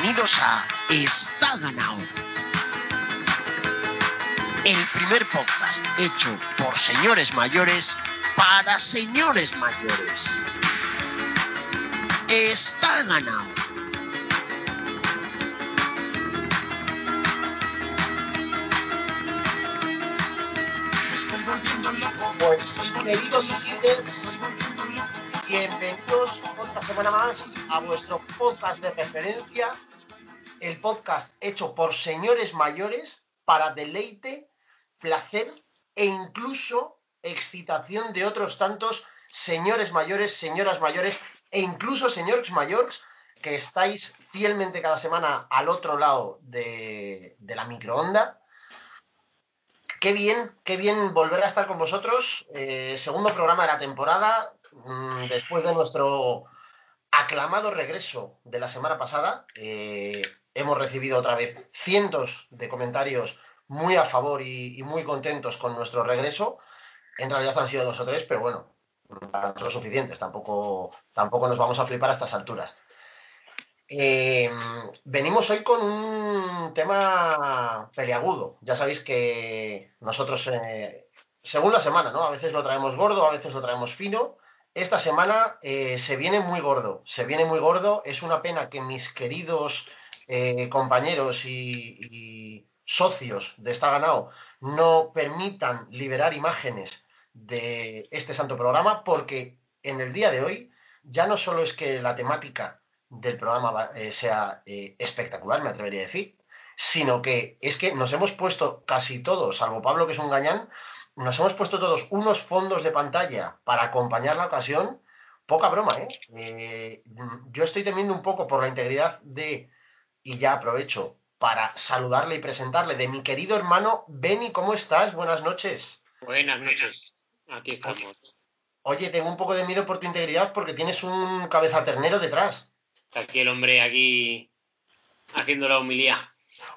Bienvenidos a Está ganado. El primer podcast hecho por señores mayores para señores mayores. Está ganado. Pues queridos y siguientes, bienvenidos otra semana más a vuestro podcast de referencia, el podcast hecho por señores mayores para deleite, placer e incluso excitación de otros tantos señores mayores, señoras mayores e incluso señores mayores que estáis fielmente cada semana al otro lado de, la microonda Qué bien, qué bien volver a estar con vosotros. Eh, segundo programa de la temporada, mm, después de nuestro aclamado regreso de la semana pasada. Eh, hemos recibido otra vez cientos de comentarios muy a favor y, muy contentos con nuestro regreso. En realidad han sido dos o tres, pero bueno, para nosotros suficientes. Tampoco, tampoco nos vamos a flipar a estas alturas. Eh, venimos hoy con un tema peliagudo. Ya sabéis que nosotros, eh, según la semana, ¿no? A veces lo traemos gordo, a veces lo traemos fino. Esta semana eh, se viene muy gordo, se viene muy gordo. Es una pena que mis queridos eh, compañeros y, socios de Está Ganado no permitan liberar imágenes de este santo programa, porque en el día de hoy ya no solo es que la temática del programa eh, sea eh, espectacular, me atrevería a decir, sino que es que nos hemos puesto casi todos, salvo Pablo que es un gañán, nos hemos puesto todos unos fondos de pantalla para acompañar la ocasión. Poca broma. ¿eh? Yo estoy temiendo un poco por la integridad de, y ya aprovecho para saludarle y presentarle, de mi querido hermano Benny, ¿cómo estás? Buenas noches. Buenas noches, aquí estamos. Oye, tengo un poco de miedo por tu integridad porque tienes un cabeza ternero detrás. Aquí el hombre aquí haciendo la humilía.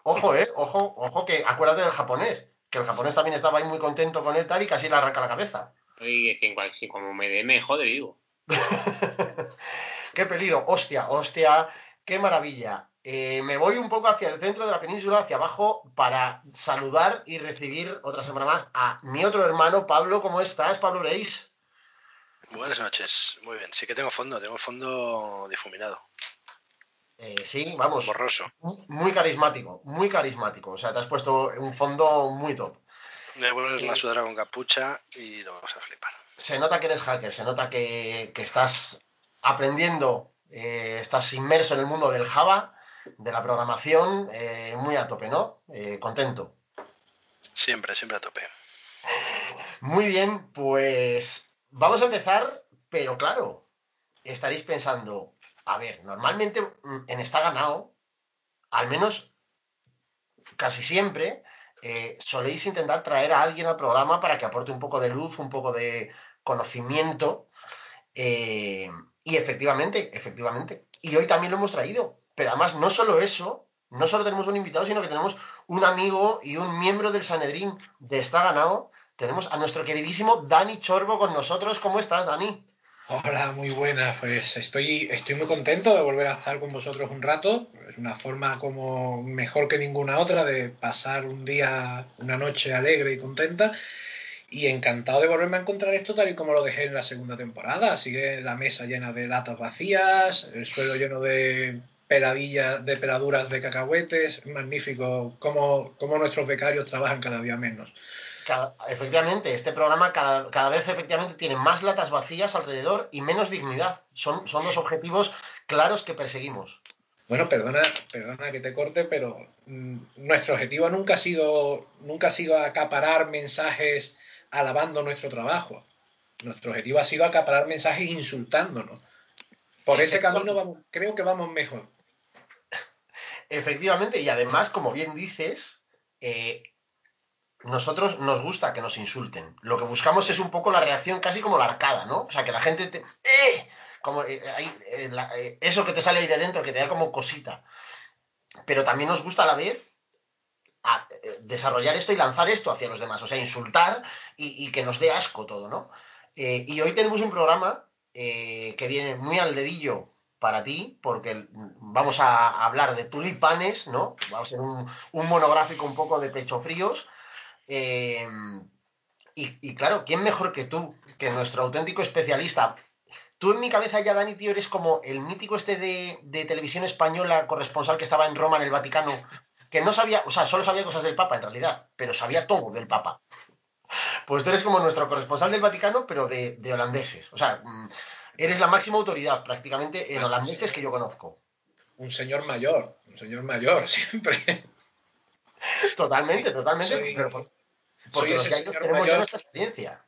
Ojo, eh, ojo, ojo, que acuérdate del japonés, que el japonés también estaba ahí muy contento con él tal y casi le arranca la cabeza. Oye, que igual, si como me dé, me jode vivo. qué peligro, hostia, hostia, qué maravilla. Eh, me voy un poco hacia el centro de la península, hacia abajo, para saludar y recibir otra semana más a mi otro hermano, Pablo. ¿Cómo estás, Pablo Reis? Buenas noches, muy bien. Sí que tengo fondo, tengo fondo difuminado. Eh, sí, vamos. Borroso. Muy carismático, muy carismático. O sea, te has puesto un fondo muy top. Me vuelves la sudadera con capucha y lo vamos a flipar. Se nota que eres hacker, se nota que, que estás aprendiendo, eh, estás inmerso en el mundo del Java, de la programación, eh, muy a tope, ¿no? Eh, contento. Siempre, siempre a tope. Muy bien, pues vamos a empezar, pero claro, estaréis pensando, a ver, normalmente en Está Ganado, al menos casi siempre, eh, soléis intentar traer a alguien al programa para que aporte un poco de luz, un poco de conocimiento. Eh, y efectivamente, efectivamente. Y hoy también lo hemos traído. Pero además, no solo eso, no solo tenemos un invitado, sino que tenemos un amigo y un miembro del Sanedrín de Está Ganado. Tenemos a nuestro queridísimo Dani Chorbo con nosotros. ¿Cómo estás, Dani? Hola, muy buena. Pues estoy, estoy muy contento de volver a estar con vosotros un rato. Es una forma como mejor que ninguna otra de pasar un día, una noche alegre y contenta. Y encantado de volverme a encontrar esto tal y como lo dejé en la segunda temporada. Sigue la mesa llena de latas vacías, el suelo lleno de peladillas, de peladuras de cacahuetes. Magnífico cómo, cómo nuestros becarios trabajan cada día menos. Cada, efectivamente, este programa cada, cada, vez efectivamente tiene más latas vacías alrededor y menos dignidad. Son, son los objetivos claros que perseguimos. Bueno, perdona, perdona que te corte, pero mmm, nuestro objetivo nunca ha sido, nunca ha sido acaparar mensajes alabando nuestro trabajo. Nuestro objetivo ha sido acaparar mensajes insultándonos. Por ese camino vamos, creo que vamos mejor. Efectivamente, y además, como bien dices, eh, nosotros nos gusta que nos insulten. Lo que buscamos es un poco la reacción casi como la arcada, ¿no? O sea, que la gente te... ¡Eh! Como eh, eh, eso que te sale ahí de dentro, que te da como cosita. Pero también nos gusta a la vez desarrollar esto y lanzar esto hacia los demás. O sea, insultar y que nos dé asco todo, ¿no? y hoy tenemos un programa que viene muy al dedillo para ti, porque vamos a hablar de tulipanes, ¿no? Va a ser un, monográfico un poco de pecho fríos. Eh, y, claro, ¿quién mejor que tú, que nuestro auténtico especialista? Tú en mi cabeza ya, Dani, tío, eres como el mítico este de, televisión española corresponsal que estaba en Roma, en el Vaticano, que no sabía, o sea, solo sabía cosas del Papa en realidad, pero sabía todo del Papa. Pues tú eres como nuestro corresponsal del Vaticano, pero de, de holandeses. O sea, mm, Eres la máxima autoridad prácticamente en holandeses que yo conozco. Un señor mayor, un señor mayor siempre. Totalmente, totalmente. porque los ese tenemos ya nuestra experiencia.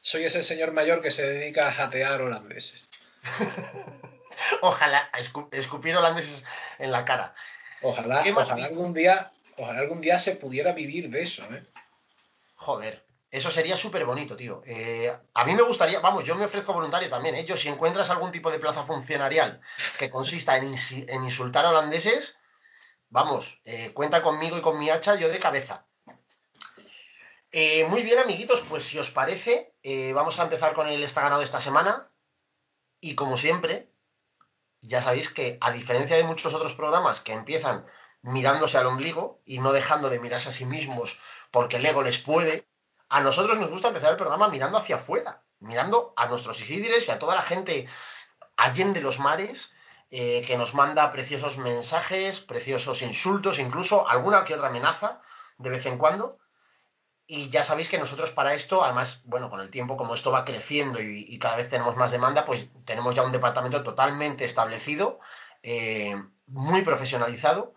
Soy ese señor mayor que se dedica a jatear holandeses. ojalá, escupir holandeses en la cara. Ojalá, ojalá algún día, ojalá algún día se pudiera vivir de eso, ¿eh? Joder. Eso sería súper bonito, tío. Eh, a mí me gustaría, vamos, yo me ofrezco voluntario también, ¿eh? Yo, si encuentras algún tipo de plaza funcionarial que consista en, insultar a holandeses, vamos, eh, cuenta conmigo y con mi hacha, yo de cabeza. Eh, muy bien, amiguitos, pues si os parece, vamos a empezar con el Está ganado esta semana. Y como siempre, ya sabéis que, a diferencia de muchos otros programas que empiezan mirándose al ombligo y no dejando de mirarse a sí mismos porque el ego les puede, a nosotros nos gusta empezar el programa mirando hacia afuera, mirando a nuestros Isidres y a toda la gente de los mares eh, que nos manda preciosos mensajes, preciosos insultos, incluso alguna que otra amenaza de vez en cuando. Y ya sabéis que nosotros para esto, además, bueno, con el tiempo, como esto va creciendo y, cada vez tenemos más demanda, pues tenemos ya un departamento totalmente establecido, eh, muy profesionalizado,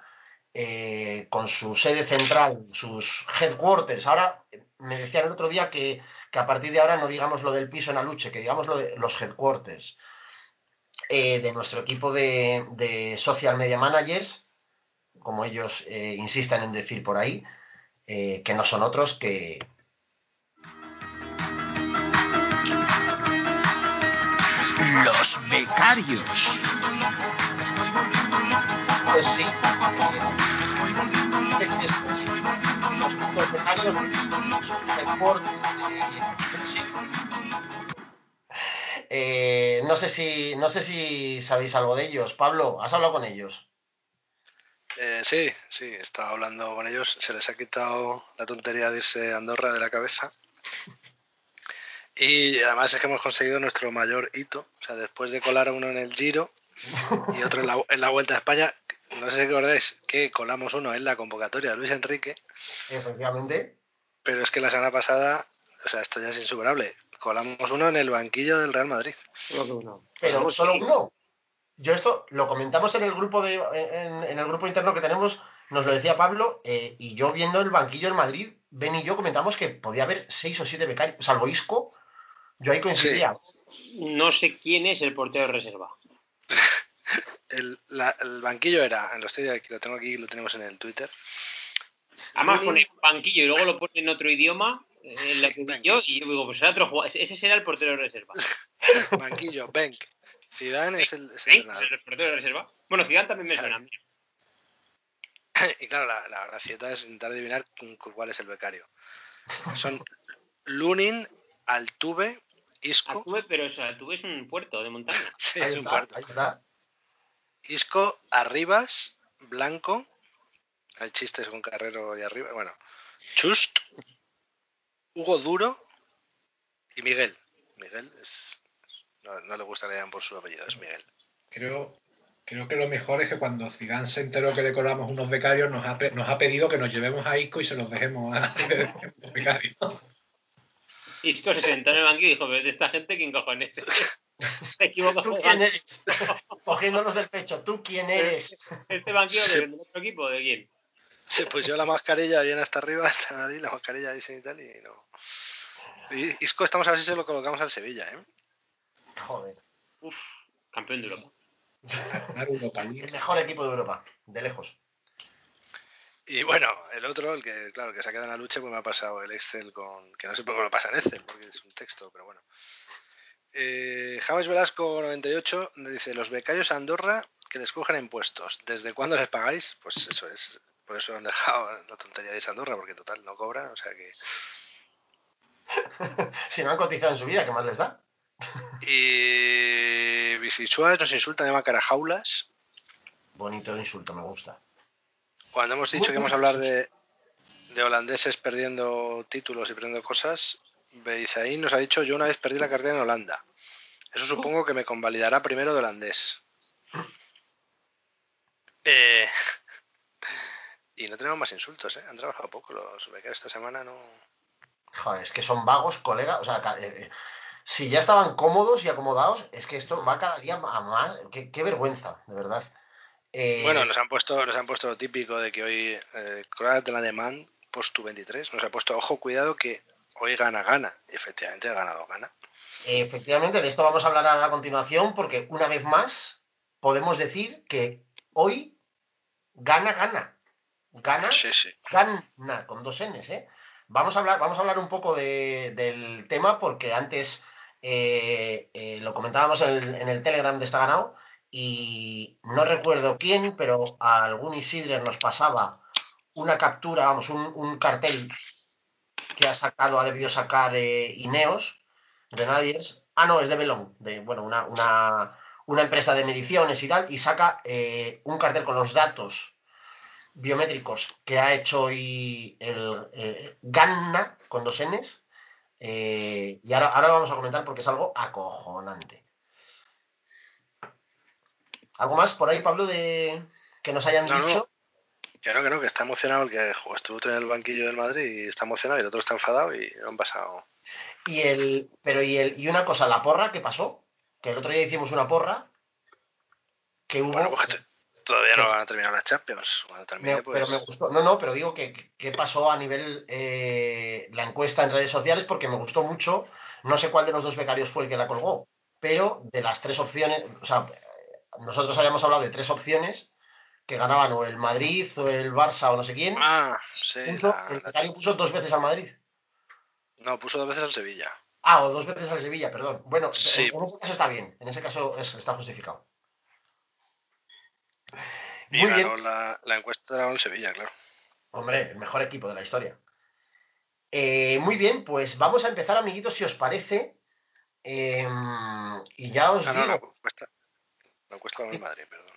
eh, con su sede central, sus headquarters. Ahora me decían el otro día que, a partir de ahora no digamos lo del piso en Aluche, que digamos lo de los headquarters eh, de nuestro equipo de, social media managers, como ellos eh, insisten en decir por ahí, que no son otros que, los becarios. Pues sí. Eh, no sé si no sé si sabéis algo de ellos. Pablo, ¿has hablado con ellos? Eh, sí, sí, he estado hablando con ellos. Se les ha quitado la tontería de irse a Andorra de la cabeza. Y además es que hemos conseguido nuestro mayor hito. O sea, después de colar uno en el Giro y otro en la, en la Vuelta a España, no sé si acordáis que colamos uno en la convocatoria de Luis Enrique. Efectivamente. Pero es que la semana pasada, o sea, esto ya es insuperable. Colamos uno en el banquillo del Real Madrid. Pero solo uno. Yo esto lo comentamos en el grupo de en, el grupo interno que tenemos, nos lo decía Pablo, eh, y yo viendo el banquillo del Madrid, Ben y yo comentamos que podía haber seis o siete becarios, salvo Isco, yo ahí coincidía. No sé quién es el portero de reserva. El, banquillo era, lo, estoy aquí, lo tengo aquí, lo tenemos en el Twitter. Además pone banquillo y luego lo pone en otro idioma, en la que yo, y yo digo, pues será otro jugador. Ese será el portero de reserva. banquillo, Benk. Zidane es el, es el, portero de reserva. Bueno, Zidane también me suena. Y claro, la, la gracieta es intentar adivinar cuál es el becario. Son Lunin, Altuve, Isco. Altuve, pero Altuve es un puerto de montaña. sí, es un puerto. Ahí está. Isco, Arribas, Blanco. Hay chistes con Carrero y arriba. Bueno, Chust, Hugo Duro y Miguel. Miguel es, no, le gusta que le por su apellido, es Miguel. Creo, creo que lo mejor es que cuando Zidane se enteró que le cobramos unos becarios, nos ha, nos ha pedido que nos llevemos a Isco y se los dejemos a los becarios. Isco se sentó en el banquillo y dijo, de esta gente, ¿quién cojones? ¿Tú quién eres? Cogiéndonos del pecho, ¿tú quién eres? ¿Este banquillo de nuestro equipo? ¿De quién? Se puso la mascarilla bien hasta arriba, hasta ahí, la mascarilla dice y tal, y no. Isco, estamos a ver si se lo colocamos al Sevilla, ¿eh? Joder. Uf, campeón de Europa. el mejor equipo de Europa, de lejos. Y bueno, el otro, el que, claro, que se ha quedado en la lucha, pues me ha pasado el Excel con. que no sé por qué lo pasa en Excel, porque es un texto, pero bueno. Eh, James Velasco 98 dice: Los becarios a Andorra que les cogen impuestos, ¿desde cuándo les pagáis? Pues eso es. Por eso han dejado la tontería de Andorra, porque total no cobran, o sea que. si no han cotizado en su vida, ¿qué más les da? y Suárez nos insulta, llama carajaulas. Bonito insulto, me gusta. Cuando hemos dicho que vamos a hablar de, de holandeses perdiendo títulos y perdiendo cosas, Beizaín nos ha dicho yo una vez perdí la cartera en Holanda. Eso supongo que me convalidará primero de holandés. Eh, y no tenemos más insultos, ¿eh? Han trabajado poco los becarios esta semana, no... Joder, es que son vagos, colega. O sea, eh, eh, si ya estaban cómodos y acomodados, es que esto va cada día a más. Qué, qué vergüenza, de verdad. Bueno, nos han puesto nos han puesto lo típico de que hoy eh, Croat del Alemán, post 23, nos ha puesto, ojo, cuidado que hoy gana, gana. Y efectivamente ha ganado, gana. Efectivamente, de esto vamos a hablar ahora a continuación, porque una vez más podemos decir que hoy gana, gana. Gana, Sí, sí. gana, con dos Ns, ¿eh? Vamos a hablar, vamos a hablar un poco de- del tema, porque antes eh, eh, lo comentábamos en el, en el Telegram de Está Ganado, y no recuerdo quién, pero a algún Isidre nos pasaba una captura, vamos, un, un cartel que ha sacado, ha debido sacar eh, Ineos, Grenadiers. Ah, no, es de Belón, de, bueno, una, una, una empresa de mediciones y tal, y saca eh, un cartel con los datos biométricos que ha hecho hoy el eh, Ganna con dos Ns. eh, y ahora, ahora lo vamos a comentar porque es algo acojonante. ¿Algo más por ahí, Pablo, de que nos hayan No, no. Que no, que no, que está emocionado el que jo, estuvo en el banquillo del Madrid y está emocionado y el otro está enfadado y no han pasado. Y el, pero y el, y una cosa, la porra que pasó, que el otro día hicimos una porra, que hubo. Bueno, pues que te- todavía no van a terminar las Champions. Cuando termine, Me- pues. Pero me gustó. No, no, pero digo que, que pasó a nivel eh, la encuesta en redes sociales porque me gustó mucho. No sé cuál de los dos becarios fue el que la colgó, pero de las tres opciones, o sea, nosotros habíamos hablado de tres opciones que ganaban o el Madrid o el Barça o no sé quién. Ah, sí. Puso- la- el becario puso dos veces al Madrid. No, puso dos veces al Sevilla. Ah, o dos veces al Sevilla, perdón. Bueno, Sí. en, ese caso está bien. En ese caso es- está justificado. Y Muy bien. la, la encuesta ganó el Sevilla, claro. Hombre, el mejor equipo de la historia. Eh, muy bien, pues vamos a empezar, amiguitos, si os parece. Eh, y ya os Ah, no, la digo. encuesta. La encuesta ganó el Madrid, perdón.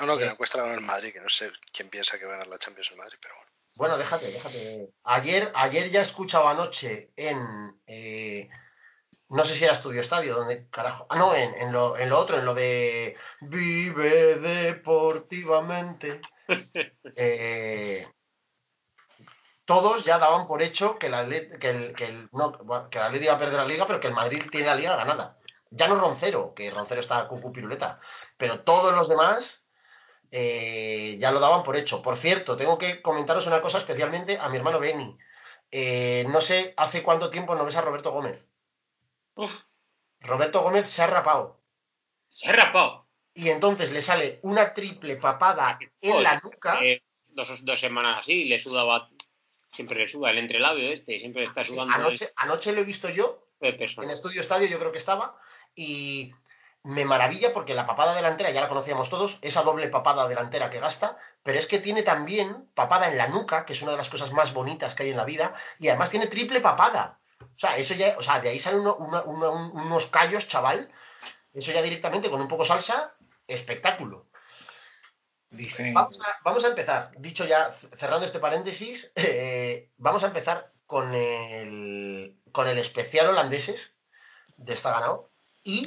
No, no, que Eh. la encuesta la ganó el Madrid, que no sé quién piensa que va a ganar la Champions en Madrid, pero bueno. Bueno, déjate, déjate. Ayer, ayer ya he escuchado anoche en. eh, no sé si era Estudio Estadio, donde carajo. Ah, no, en, en lo, en lo otro, en lo de. Vive deportivamente. Eh, todos ya daban por hecho que, la, que, el, que, el, no, que el Atleti iba a perder la liga, pero que el Madrid tiene la liga ganada. Ya no Roncero, que Roncero está cucu piruleta, pero todos los demás eh, ya lo daban por hecho. Por cierto, tengo que comentaros una cosa especialmente a mi hermano Beni. Eh, no sé hace cuánto tiempo no ves a Roberto Gómez. Uf, Roberto Gómez se ha rapado se ha rapado. y entonces le sale una triple papada en la nuca. Eh, dos, dos semanas así, le sudaba. Siempre le suda el entrelabio este, siempre está Sí, sudando. anoche, anoche lo he visto yo en. Estudio Estadio, yo creo que estaba, y me maravilla porque la papada delantera ya la conocíamos todos, esa doble papada delantera que gasta, pero es que tiene también papada en la nuca, que es una de las cosas más bonitas que hay en la vida, y además tiene triple papada. O sea, eso ya, o sea, de ahí salen uno- una- una- unos callos, chaval. Eso ya directamente con un poco salsa, espectáculo. Dicen, Vamos a, vamos a empezar, dicho ya, cerrando este paréntesis, eh, vamos a empezar con el, con el especial holandeses de Está Ganado. Y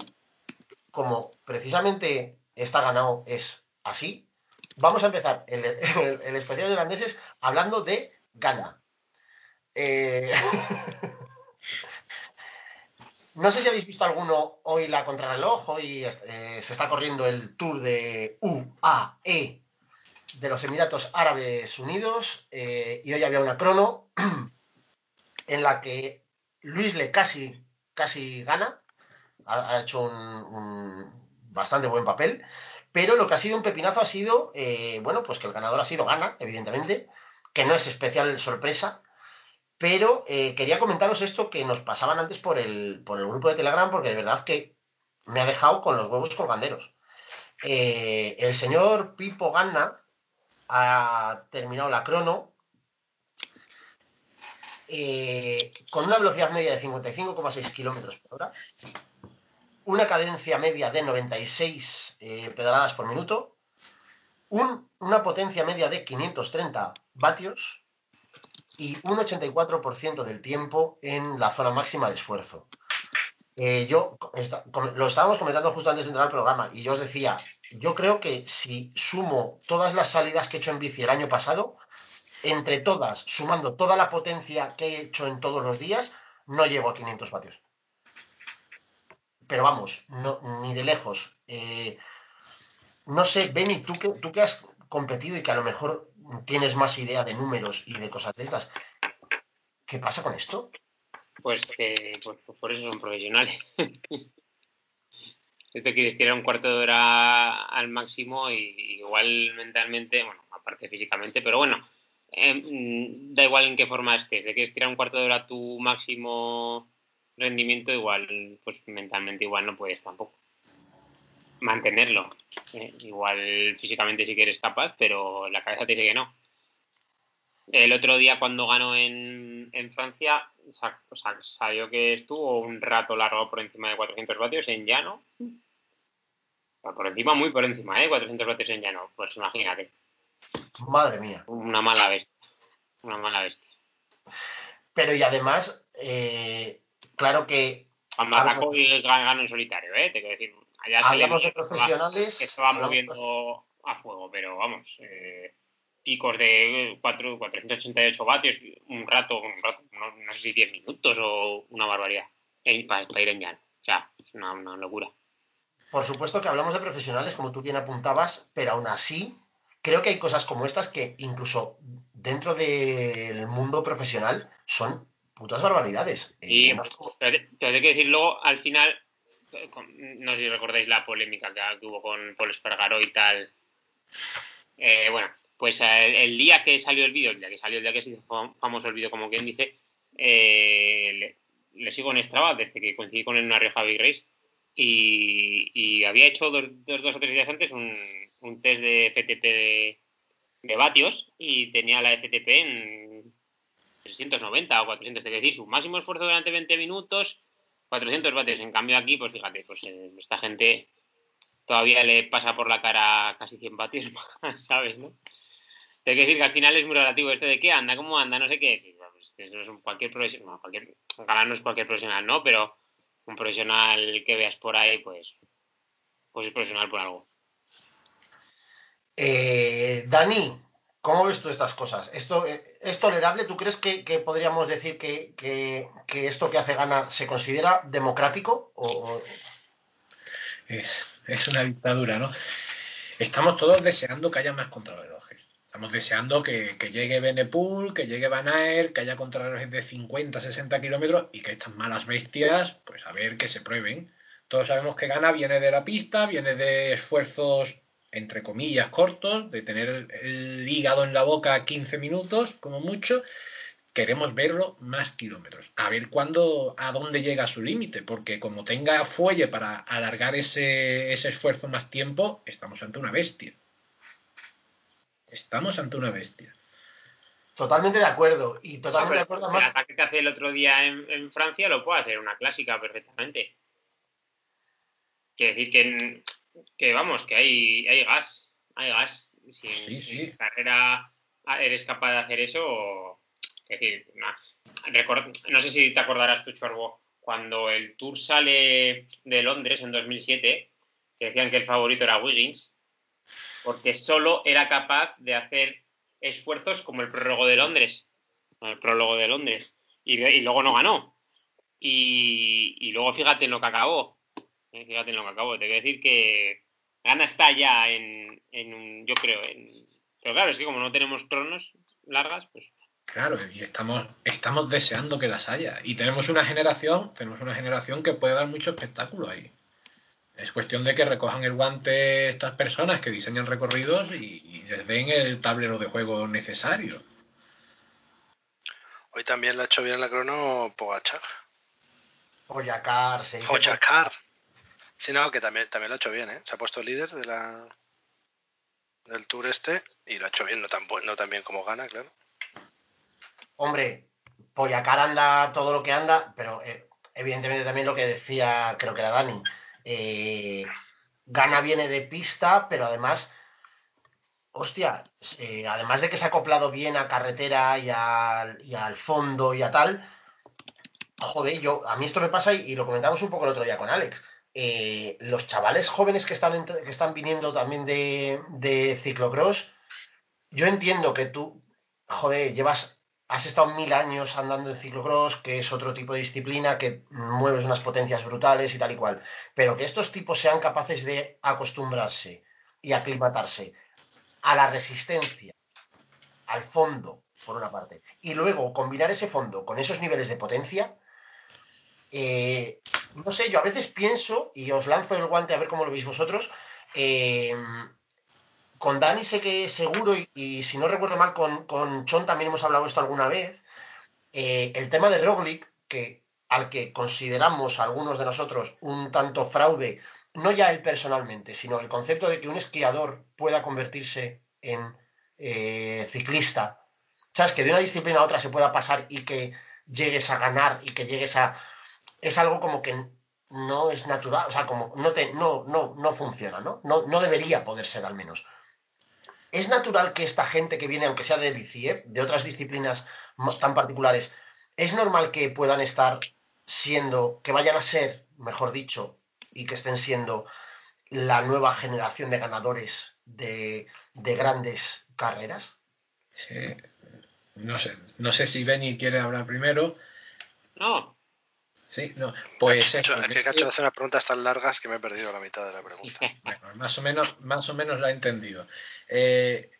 como precisamente Está Ganado es así, vamos a empezar el, especial de holandeses hablando de Ghana. Eh, no sé si habéis visto alguno hoy la contrarreloj, hoy eh, se está corriendo el tour de UAE de los Emiratos Árabes Unidos eh, y hoy había una crono en la que Luis le casi, casi gana, ha, hecho un, bastante buen papel, pero lo que ha sido un pepinazo ha sido, eh, bueno, pues que el ganador ha sido Gana, evidentemente, que no es especial sorpresa, pero eh, quería comentaros esto que nos pasaban antes por el, por el grupo de Telegram, porque de verdad que me ha dejado con los huevos colganderos. Eh, el señor Pipo Ganna ha terminado la crono con una velocidad media de 55,6 kilómetros por hora, una cadencia media de 96 eh, pedaladas por minuto, una potencia media de 530 vatios y un 84% del tiempo en la zona máxima de esfuerzo. Eh, yo lo estábamos comentando justo antes de entrar al programa y yo os decía, yo creo que si sumo todas las salidas que he hecho en bici el año pasado, entre todas, sumando toda la potencia que he hecho en todos los días, no llego a 500 vatios. Pero vamos, no, ni de lejos. Eh, no sé, Benny, tú que, tú que has competido y que a lo mejor tienes más idea de números y de cosas de estas, ¿qué pasa con esto? Pues que pues, por eso son profesionales. si te quieres tirar un cuarto de hora al máximo y igual mentalmente, bueno, aparte físicamente, pero bueno, em, da igual en qué forma estés, de quieres tirar un cuarto de hora a tu máximo rendimiento, igual, pues mentalmente igual no puedes tampoco mantenerlo. Eh, igual físicamente sí que eres capaz, pero la cabeza te dice que no. El otro día cuando ganó en, Francia, o sea, salió que estuvo un rato largo por encima de 400 vatios en llano. por encima, muy por encima, ¿eh? 400 vatios en llano. Pues imagínate. Madre mía. Una mala bestia. Una mala bestia. Pero y además, eh, claro que... A y ganó en solitario, ¿eh? Te quiero decir. Allá hablamos de profesionales. Que se va moviendo a fuego, pero vamos. Eh, picos de 4, 488 vatios, un rato, un rato no, sé si 10 minutos o una barbaridad, para, ir en llano. O sea, es una, locura. Por supuesto que hablamos de profesionales, como tú bien apuntabas, pero aún así, creo que hay cosas como estas que incluso dentro del mundo profesional son putas barbaridades. Y, eh, pero, hay que decir luego, al final, no sé si recordáis la polémica que, hubo con Paul Espargaró y tal. Eh, bueno, pues eh, el, día que salió el vídeo, el día que salió, el día que se hizo famoso el vídeo, como quien dice, eh, le, sigo en Strava desde que coincidí con él en una Rioja Big Race y, había hecho dos, dos, o tres días antes un, test de FTP de, vatios y tenía la FTP en 390 o 400, es decir, su máximo esfuerzo durante 20 minutos, 400 vatios. En cambio aquí, pues fíjate, pues eh, esta gente todavía le pasa por la cara casi 100 vatios ¿sabes? ¿no? Hay que decir que al final es muy relativo esto de qué anda, cómo anda, no sé qué. Pues, cualquier profesional, cualquier, no es cualquier profesional, ¿no? Pero un profesional que veas por ahí, pues, pues es profesional por algo. Eh, Dani, ¿cómo ves tú estas cosas? ¿Esto eh, es tolerable? ¿Tú crees que, podríamos decir que, esto que hace Gana se considera democrático? Es, es, una dictadura, ¿no? Estamos todos deseando que haya más contrarrelojes. Estamos deseando que, llegue Benepool, que llegue Van que haya contrarrelojes de 50, 60 kilómetros y que estas malas bestias, pues a ver que se prueben. Todos sabemos que Gana viene de la pista, viene de esfuerzos entre comillas cortos, de tener el hígado en la boca 15 minutos como mucho. Queremos verlo más kilómetros, a ver cuándo, a dónde llega su límite, porque como tenga fuelle para alargar ese esfuerzo más tiempo, estamos ante una bestia. Estamos ante una bestia. Totalmente de acuerdo. Y totalmente de acuerdo más. El ataque que hace el otro día en, Francia lo puede hacer una clásica perfectamente. Quiere decir que, que vamos, que hay, hay gas. Hay gas. Si en, carrera eres capaz de hacer eso, es decir, no sé si te acordarás tú, Chorbo, cuando el Tour sale de Londres en 2007, que decían que el favorito era Wiggins, porque solo era capaz de hacer esfuerzos como el prólogo de Londres, el prólogo de Londres, y, luego no ganó. Y, luego fíjate en lo que acabó, eh, fíjate en lo que acabó, te voy a decir que gana está ya en, un, yo creo, en, pero claro, es que como no tenemos cronos largas, pues Claro, y estamos, estamos deseando que las haya. Y tenemos una generación, tenemos una generación que puede dar mucho espectáculo ahí. Es cuestión de que recojan el guante estas personas que diseñan recorridos y, les den el tablero de juego necesario. Hoy también lo ha hecho bien la crono Pogachar. Poyacar. Sí, no, que también, también lo ha hecho bien, ¿eh? Se ha puesto líder de la del tour este y lo ha hecho bien, no tan, no tan bien como gana, claro. Hombre, Poyacar anda todo lo que anda, pero eh, evidentemente también lo que decía, creo que era Dani, eh, Gana viene de pista, pero además, hostia, eh, además de que se ha acoplado bien a carretera y, al fondo y a tal, joder, yo, a mí esto me pasa y, lo comentamos un poco el otro día con Alex. Eh, los chavales jóvenes que están, que están viniendo también de, de ciclocross, yo entiendo que tú, joder, llevas has estado mil años andando en ciclocross, que es otro tipo de disciplina, que mueves unas potencias brutales y tal y cual, pero que estos tipos sean capaces de acostumbrarse y aclimatarse a la resistencia, al fondo, por una parte, y luego combinar ese fondo con esos niveles de potencia, eh, no sé, yo a veces pienso, y os lanzo el guante a ver cómo lo veis vosotros, eh, con Dani sé que seguro, y, si no recuerdo mal, con, con, Chon también hemos hablado esto alguna vez, eh, el tema de Roglic, que al que consideramos algunos de nosotros un tanto fraude, no ya él personalmente, sino el concepto de que un esquiador pueda convertirse en ciclista, ¿sabes? Que de una disciplina a otra se pueda pasar y que llegues a ganar y que llegues a... Es algo como que no es natural, o sea, como no, te, no, no, no funciona, ¿no? ¿no? No debería poder ser al menos. ¿Es natural que esta gente que viene, aunque sea de DCE, de otras disciplinas tan particulares, es normal que puedan estar siendo, que vayan a ser, mejor dicho, y que estén siendo la nueva generación de ganadores de, grandes carreras? Sí. No sé, no sé si Benny quiere hablar primero. No. Sí, no. Pues es que Cacho hace unas preguntas tan largas que me he perdido la mitad de la pregunta. Bueno, más o menos, más o menos la he entendido. Eh,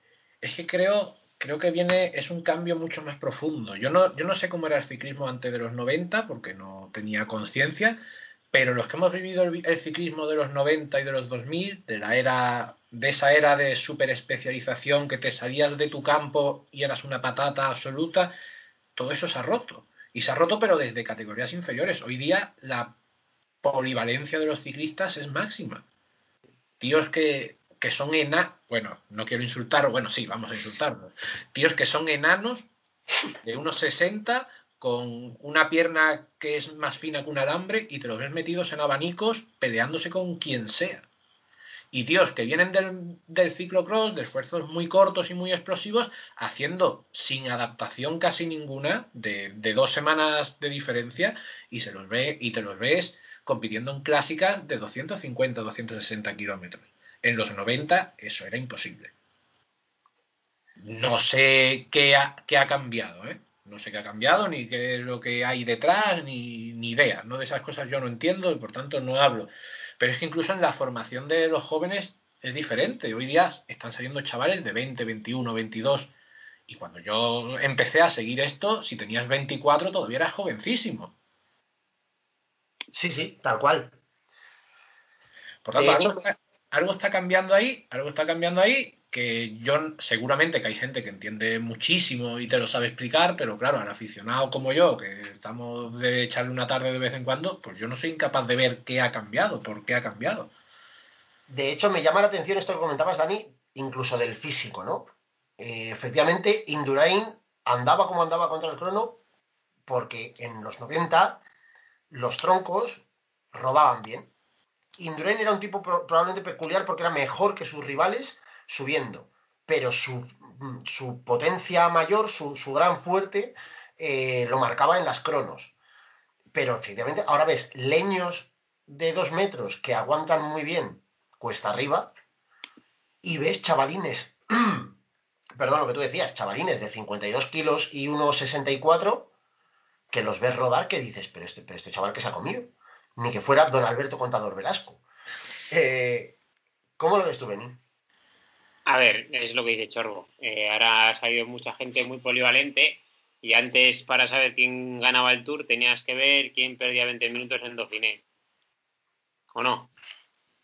es que creo, creo que viene, es un cambio mucho más profundo. Yo no, yo no sé cómo era el ciclismo antes de los 90, porque no tenía conciencia, pero los que hemos vivido el, ciclismo de los 90 y de los 2000, de la era, de esa era de super especialización que te salías de tu campo y eras una patata absoluta, todo eso se ha roto. Y se ha roto, pero desde categorías inferiores. Hoy día la polivalencia de los ciclistas es máxima. Tíos que, que son enanos, bueno, no quiero insultar, bueno, sí, vamos a insultarlos, tíos que son enanos de unos 60 con una pierna que es más fina que un alambre y te los ves metidos en abanicos peleándose con quien sea. Y tíos que vienen del, del ciclocross, de esfuerzos muy cortos y muy explosivos, haciendo sin adaptación casi ninguna, de, de dos semanas de diferencia, y se los ve, y te los ves compitiendo en clásicas de 250, 260 kilómetros. En los 90 eso era imposible. No sé qué ha, ha cambiado, ¿eh? No sé qué ha cambiado, ni qué es lo que hay detrás, ni, ni idea. ¿no? De esas cosas yo no entiendo y por tanto no hablo. Pero es que incluso en la formación de los jóvenes es diferente. Hoy día están saliendo chavales de 20, 21, 22. Y cuando yo empecé a seguir esto, si tenías 24 todavía eras jovencísimo. Sí, sí, tal cual. Por tanto, algo está cambiando ahí, algo está cambiando ahí, que yo seguramente que hay gente que entiende muchísimo y te lo sabe explicar, pero claro, al aficionado como yo, que estamos de echarle una tarde de vez en cuando, pues yo no soy incapaz de ver qué ha cambiado, por qué ha cambiado. De hecho, me llama la atención esto que comentabas, Dani, incluso del físico, ¿no? Eh, efectivamente, Indurain andaba como andaba contra el crono, porque en los 90 los troncos rodaban bien. Indurain era un tipo probablemente peculiar porque era mejor que sus rivales subiendo, pero su, mm, potencia mayor, su, gran fuerte, eh, lo marcaba en las cronos. Pero efectivamente, ahora ves leños de dos metros que aguantan muy bien cuesta arriba y ves chavalines, perdón, lo que tú decías, chavalines de 52 kilos y 1,64 que los ves rodar que dices, pero este, pero este chaval que se ha comido ni que fuera don Alberto Contador Velasco. Eh, ¿Cómo lo ves tú, Beni? A ver, es lo que dice Chorbo. Eh, ahora ha salido mucha gente muy polivalente y antes para saber quién ganaba el Tour tenías que ver quién perdía 20 minutos en Dauphiné. ¿O no?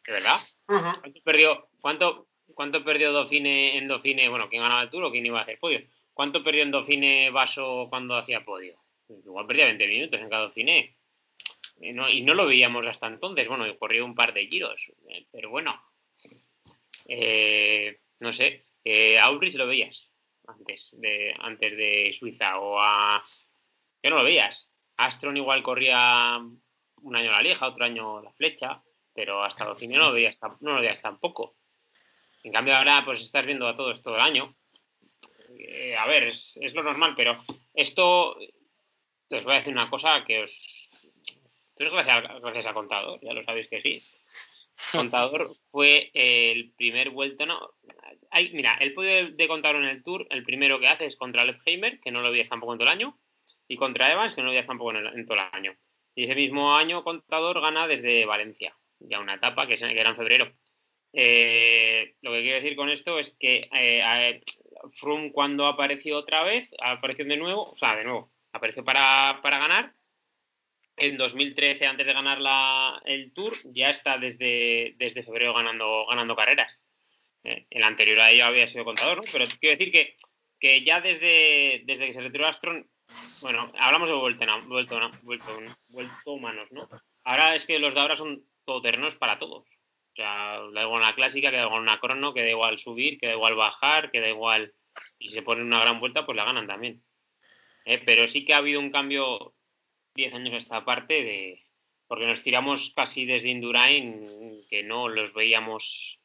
¿De verdad? ¿Cuánto perdió, cuánto, cuánto perdió Dauphiné en Dauphiné? Bueno, ¿quién ganaba el Tour o quién iba a hacer podio? ¿Cuánto perdió en Dauphiné Vaso cuando hacía podio? Igual perdía 20 minutos en cada Dauphiné. Y no, lo veíamos hasta entonces. Bueno, corrió un par de giros, eh, pero bueno, eh, no sé, eh, a Ulrich lo veías antes de, antes de Suiza o a... ¿Qué no lo veías? Astron igual corría un año la Lieja, otro año la Flecha. pero hasta Dauphiné no lo veías, no lo veías tampoco. En cambio ahora pues estás viendo a todos todo el año. Eh, a ver, es, lo normal, pero esto os voy a decir una cosa que os... Esto es gracias, gracias a Contador, ya lo sabéis que sí. Contador fue el primer vuelto, no. Hay, mira, el podio de Contador en el Tour, el primero que hace es contra Lefheimer, que no lo veías tampoco en todo el año, y contra Evans, que no lo veías tampoco en, todo el año. Y ese mismo año Contador gana desde Valencia, ya una etapa que, era en febrero. Eh, lo que quiero decir con esto es que eh, Froome cuando apareció otra vez, apareció de nuevo, o sea, de nuevo, apareció para, para ganar en 2013, antes de ganar la, el Tour, ya está desde, desde febrero ganando, ganando carreras. Eh, el anterior a ello había sido contador, ¿no? Pero quiero decir que, que ya desde, desde que se retiró Astron, bueno, hablamos de vuelto, vuelto, vuelto humanos, ¿no? Ahora es que los de ahora son todoterrenos para todos. O sea, da igual una clásica, que da igual una crono, que da igual subir, que da igual bajar, que da igual. Y se ponen una gran vuelta, pues la ganan también. Eh, pero sí que ha habido un cambio 10 años a esta parte de porque nos tiramos casi desde Indurain que no los veíamos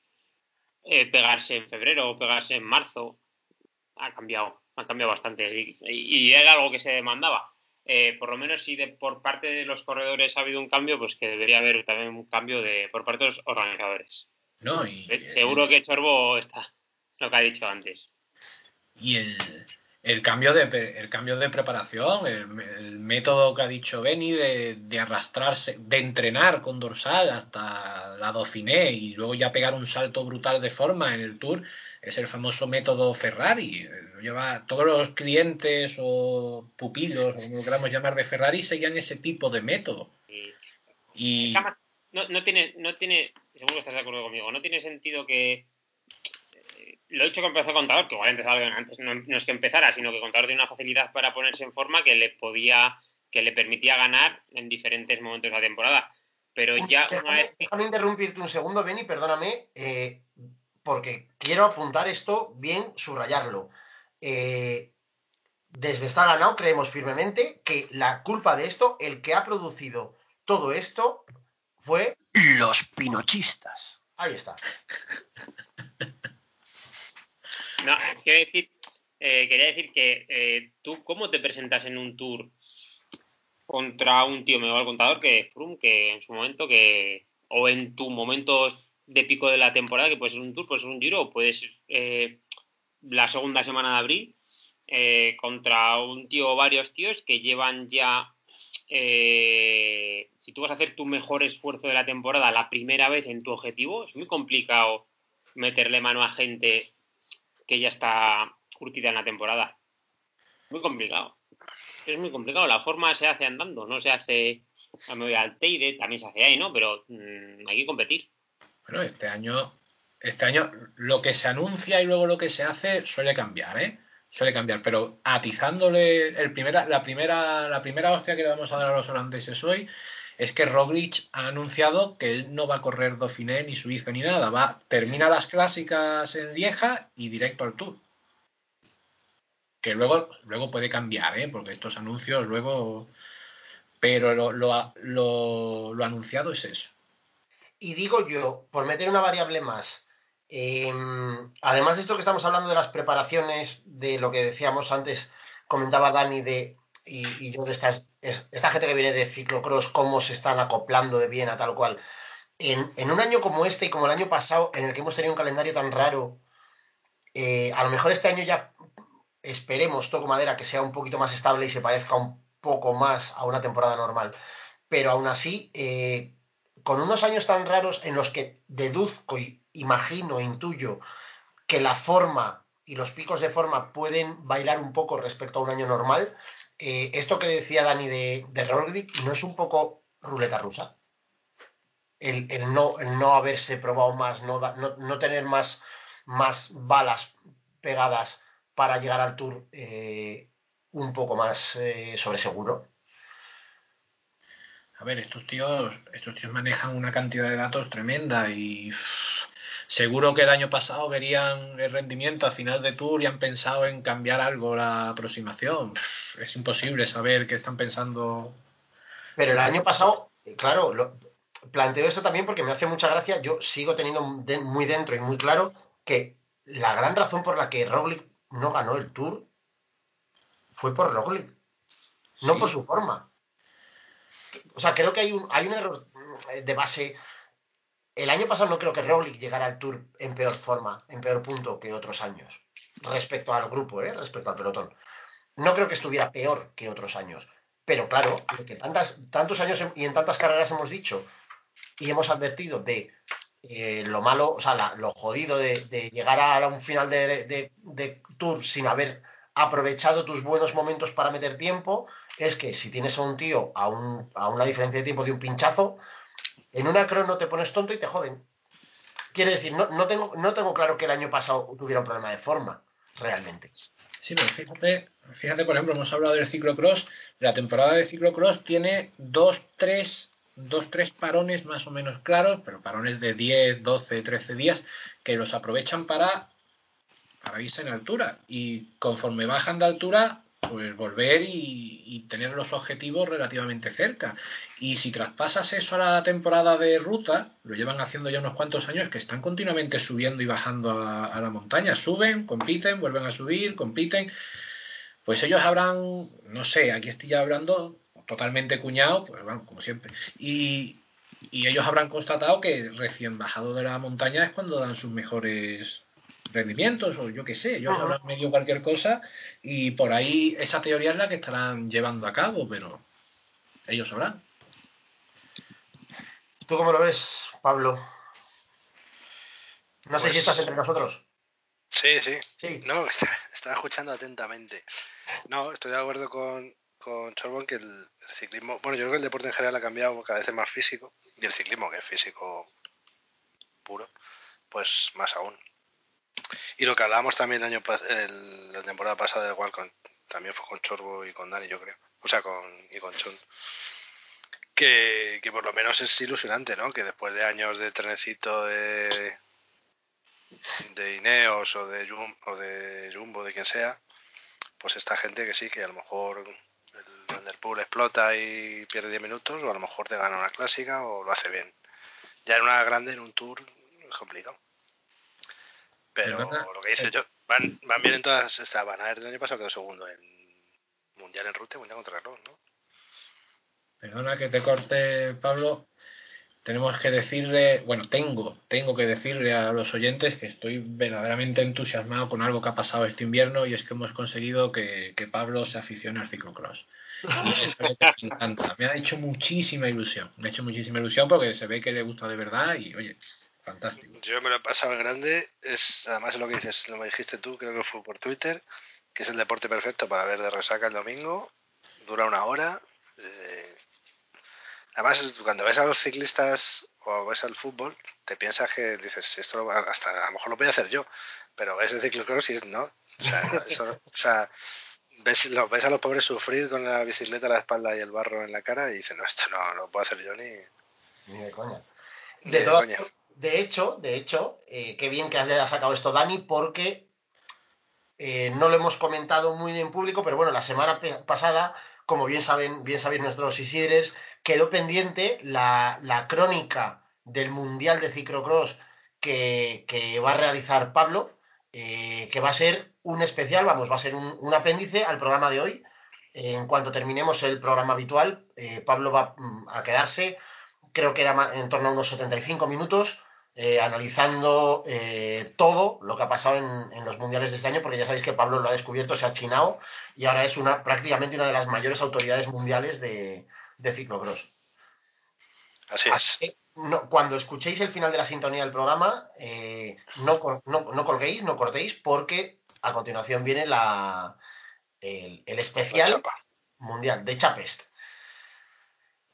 eh, pegarse en febrero o pegarse en marzo. Ha cambiado ha cambiado bastante y, era algo que se demandaba. Eh, por lo menos si de, por parte de los corredores ha habido un cambio pues que debería haber también un cambio de por parte de los organizadores. No y, eh, seguro que Chorbo está lo que ha dicho antes. Y el el cambio de, el cambio de preparación, el, método que ha dicho Benny de, arrastrarse, de entrenar con dorsal hasta la Dauphiné y luego ya pegar un salto brutal de forma en el Tour, es el famoso método Ferrari. Lleva, todos los clientes o pupilos, como lo queramos llamar, de Ferrari seguían ese tipo de método. Y... No, no, tiene, no tiene, seguro que estás de acuerdo conmigo, no tiene sentido que lo he dicho que empezó Contador, que igual empezaba antes, no, es que empezara, sino que Contador tiene una facilidad para ponerse en forma que le podía, que le permitía ganar en diferentes momentos de la temporada. Pero ya déjame, Déjame interrumpirte un segundo, Benny, perdóname, eh, porque quiero apuntar esto bien, subrayarlo. Eh, desde Está Ganado creemos firmemente que la culpa de esto, el que ha producido todo esto, fue... Los pinochistas. Ahí está. No, decir, eh, quería decir que eh, tú, ¿cómo te presentas en un tour contra un tío, me va al contador, que Froome, que en su momento, que o en tu momento de pico de la temporada, que puede ser un tour, puede ser un giro, o puede ser eh, la segunda semana de abril, contra un tío o varios tíos que llevan ya si tú vas a hacer tu mejor esfuerzo de la temporada la primera vez en tu objetivo, es muy complicado meterle mano a gente que ya está curtida en la temporada. Muy complicado. Es muy complicado. La forma se hace andando, no se hace. Me voy al Teide, también se hace ahí, ¿no? Pero mm, hay que competir. Bueno, este año, este año lo que se anuncia y luego lo que se hace suele cambiar, ¿eh? Suele cambiar, pero atizándole el primera, la primera, la primera hostia que le vamos a dar a los holandeses hoy es que Roglic ha anunciado que él no va a correr Dauphiné ni Suiza ni nada, va termina las clásicas en Lieja y directo al Tour. Que luego, luego puede cambiar, ¿eh? porque estos anuncios luego... Pero lo, lo, anunciado es eso. Y digo yo, por meter una variable más, em, además de esto que estamos hablando de las preparaciones, de lo que decíamos antes, comentaba Dani, de y, yo de estas, esta gente que viene de ciclocross, cómo se están acoplando de bien a tal cual. En, en, un año como este y como el año pasado, en el que hemos tenido un calendario tan raro, eh, a lo mejor este año ya esperemos, toco madera, que sea un poquito más estable y se parezca un poco más a una temporada normal. Pero aún así, eh, con unos años tan raros en los que deduzco y imagino, intuyo que la forma y los picos de forma pueden bailar un poco respecto a un año normal, eh, esto que decía Dani de, de no es un poco ruleta rusa. El, no, haberse probado más, no, tener más, más balas pegadas para llegar al tour eh, un poco más eh, sobre seguro. A ver, estos tíos, estos tíos manejan una cantidad de datos tremenda y seguro que el año pasado verían el rendimiento a final de tour y han pensado en cambiar algo la aproximación. Es imposible saber qué están pensando. Pero el año pasado, claro, planteo eso también porque me hace mucha gracia. Yo sigo teniendo muy dentro y muy claro que la gran razón por la que Roglic no ganó el Tour fue por Roglic, no por su forma. O sea, creo que hay un, hay un error de base. El año pasado no creo que Roglic llegara al Tour en peor forma, en peor punto que otros años, respecto al grupo, ¿eh? respecto al pelotón. No creo que estuviera peor que otros años. Pero claro, que tantos años y en tantas carreras hemos dicho y hemos advertido de eh, lo malo, o sea, lo jodido de, llegar a un final de, tour sin haber aprovechado tus buenos momentos para meter tiempo, es que si tienes a un tío a, una diferencia de tiempo de un pinchazo, en una crono te pones tonto y te joden. Quiere decir, no, tengo, no tengo claro que el año pasado tuviera un problema de forma, realmente. Sí, pero fíjate, fíjate, por ejemplo, hemos hablado del ciclocross. La temporada de ciclocross tiene dos, tres dos, tres parones más o menos claros, pero parones de 10, 12, 13 días, que los aprovechan para, para irse en altura. Y conforme bajan de altura, pues volver y, tener los objetivos relativamente cerca. Y si traspasas eso a la temporada de ruta, lo llevan haciendo ya unos cuantos años que están continuamente subiendo y bajando a, a la montaña. Suben, compiten, vuelven a subir, compiten. Pues ellos habrán, no sé, aquí estoy ya hablando totalmente cuñado, pues bueno, como siempre. Y, ellos habrán constatado que recién bajado de la montaña es cuando dan sus mejores rendimientos, o yo qué sé, ellos habrán medio cualquier cosa y por ahí esa teoría es la que estarán llevando a cabo, pero ellos sabrán. ¿Tú cómo lo ves, Pablo? No sé si pues estás entre nosotros. Sí, sí. sí. No, estaba escuchando atentamente. No, estoy de acuerdo con, con Chorbon que el, ciclismo, bueno, yo creo que el deporte en general ha cambiado cada vez más físico y el ciclismo, que es físico puro, pues más aún. Y lo que hablábamos también el año la temporada pasada igual con, también fue con Chorbo y con Dani, yo creo, o sea, con y con Chon. Que, que por lo menos es ilusionante, ¿no? Que después de años de trenecito de, de Ineos o de, o de Jumbo, de quien sea, pues esta gente que sí, que a lo mejor el pool explota y pierde 10 minutos, o a lo mejor te gana una clásica o lo hace bien. Ya en una grande, en un tour, es complicado. Pero lo que dice yo, van, van bien en todas, o sea, Van a ver el año pasado quedó segundo en Mundial en ruta y Mundial contra reloj, ¿no? Perdona que te corte, Pablo tenemos que decirle, bueno, tengo, tengo que decirle a los oyentes que estoy verdaderamente entusiasmado con algo que ha pasado este invierno y es que hemos conseguido que, Pablo se aficione al ciclocross. me encanta, me ha hecho muchísima ilusión, me ha hecho muchísima ilusión porque se ve que le gusta de verdad y oye, fantástico. Yo me lo he pasado grande, es además lo que dices, lo me dijiste tú, creo que fue por Twitter, que es el deporte perfecto para ver de resaca el domingo, dura una hora. Eh, Además, cuando ves a los ciclistas o ves al fútbol, te piensas que dices, esto hasta a lo mejor lo voy a hacer yo, pero ves el ciclocross y no. O sea, ves, ves a los pobres sufrir con la bicicleta a la espalda y el barro en la cara y dices, no, esto no, lo puedo hacer yo ni... Ni de coña. De, hecho, de hecho, eh, qué bien que haya sacado esto Dani, porque eh, no lo hemos comentado muy en público, pero bueno, la semana pasada, como bien saben, bien saben nuestros Isidres, quedó pendiente la, crónica del Mundial de Ciclocross que, va a realizar Pablo, eh, que va a ser un especial, vamos, va a ser un, apéndice al programa de hoy. en cuanto terminemos el programa habitual, eh, Pablo va mm, a quedarse, creo que era en torno a unos 75 minutos, eh, analizando todo lo que ha pasado en, los mundiales de este año, porque ya sabéis que Pablo lo ha descubierto, se ha chinado y ahora es una prácticamente una de las mayores autoridades mundiales de, de ciclocross. Así es. cuando escuchéis el final de la sintonía del programa, eh, no, no, colguéis, no cortéis, porque a continuación viene la, el, especial mundial de Chapest.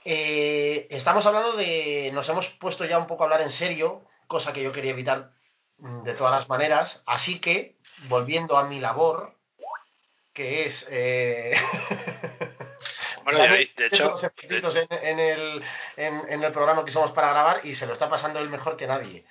Eh, estamos hablando de. Nos hemos puesto ya un poco a hablar en serio, cosa que yo quería evitar mm, de todas las maneras. Así que, volviendo a mi labor, que es. Eh, Bueno, de, hecho. En, el, en, el programa que somos para grabar y se lo está pasando él mejor que nadie.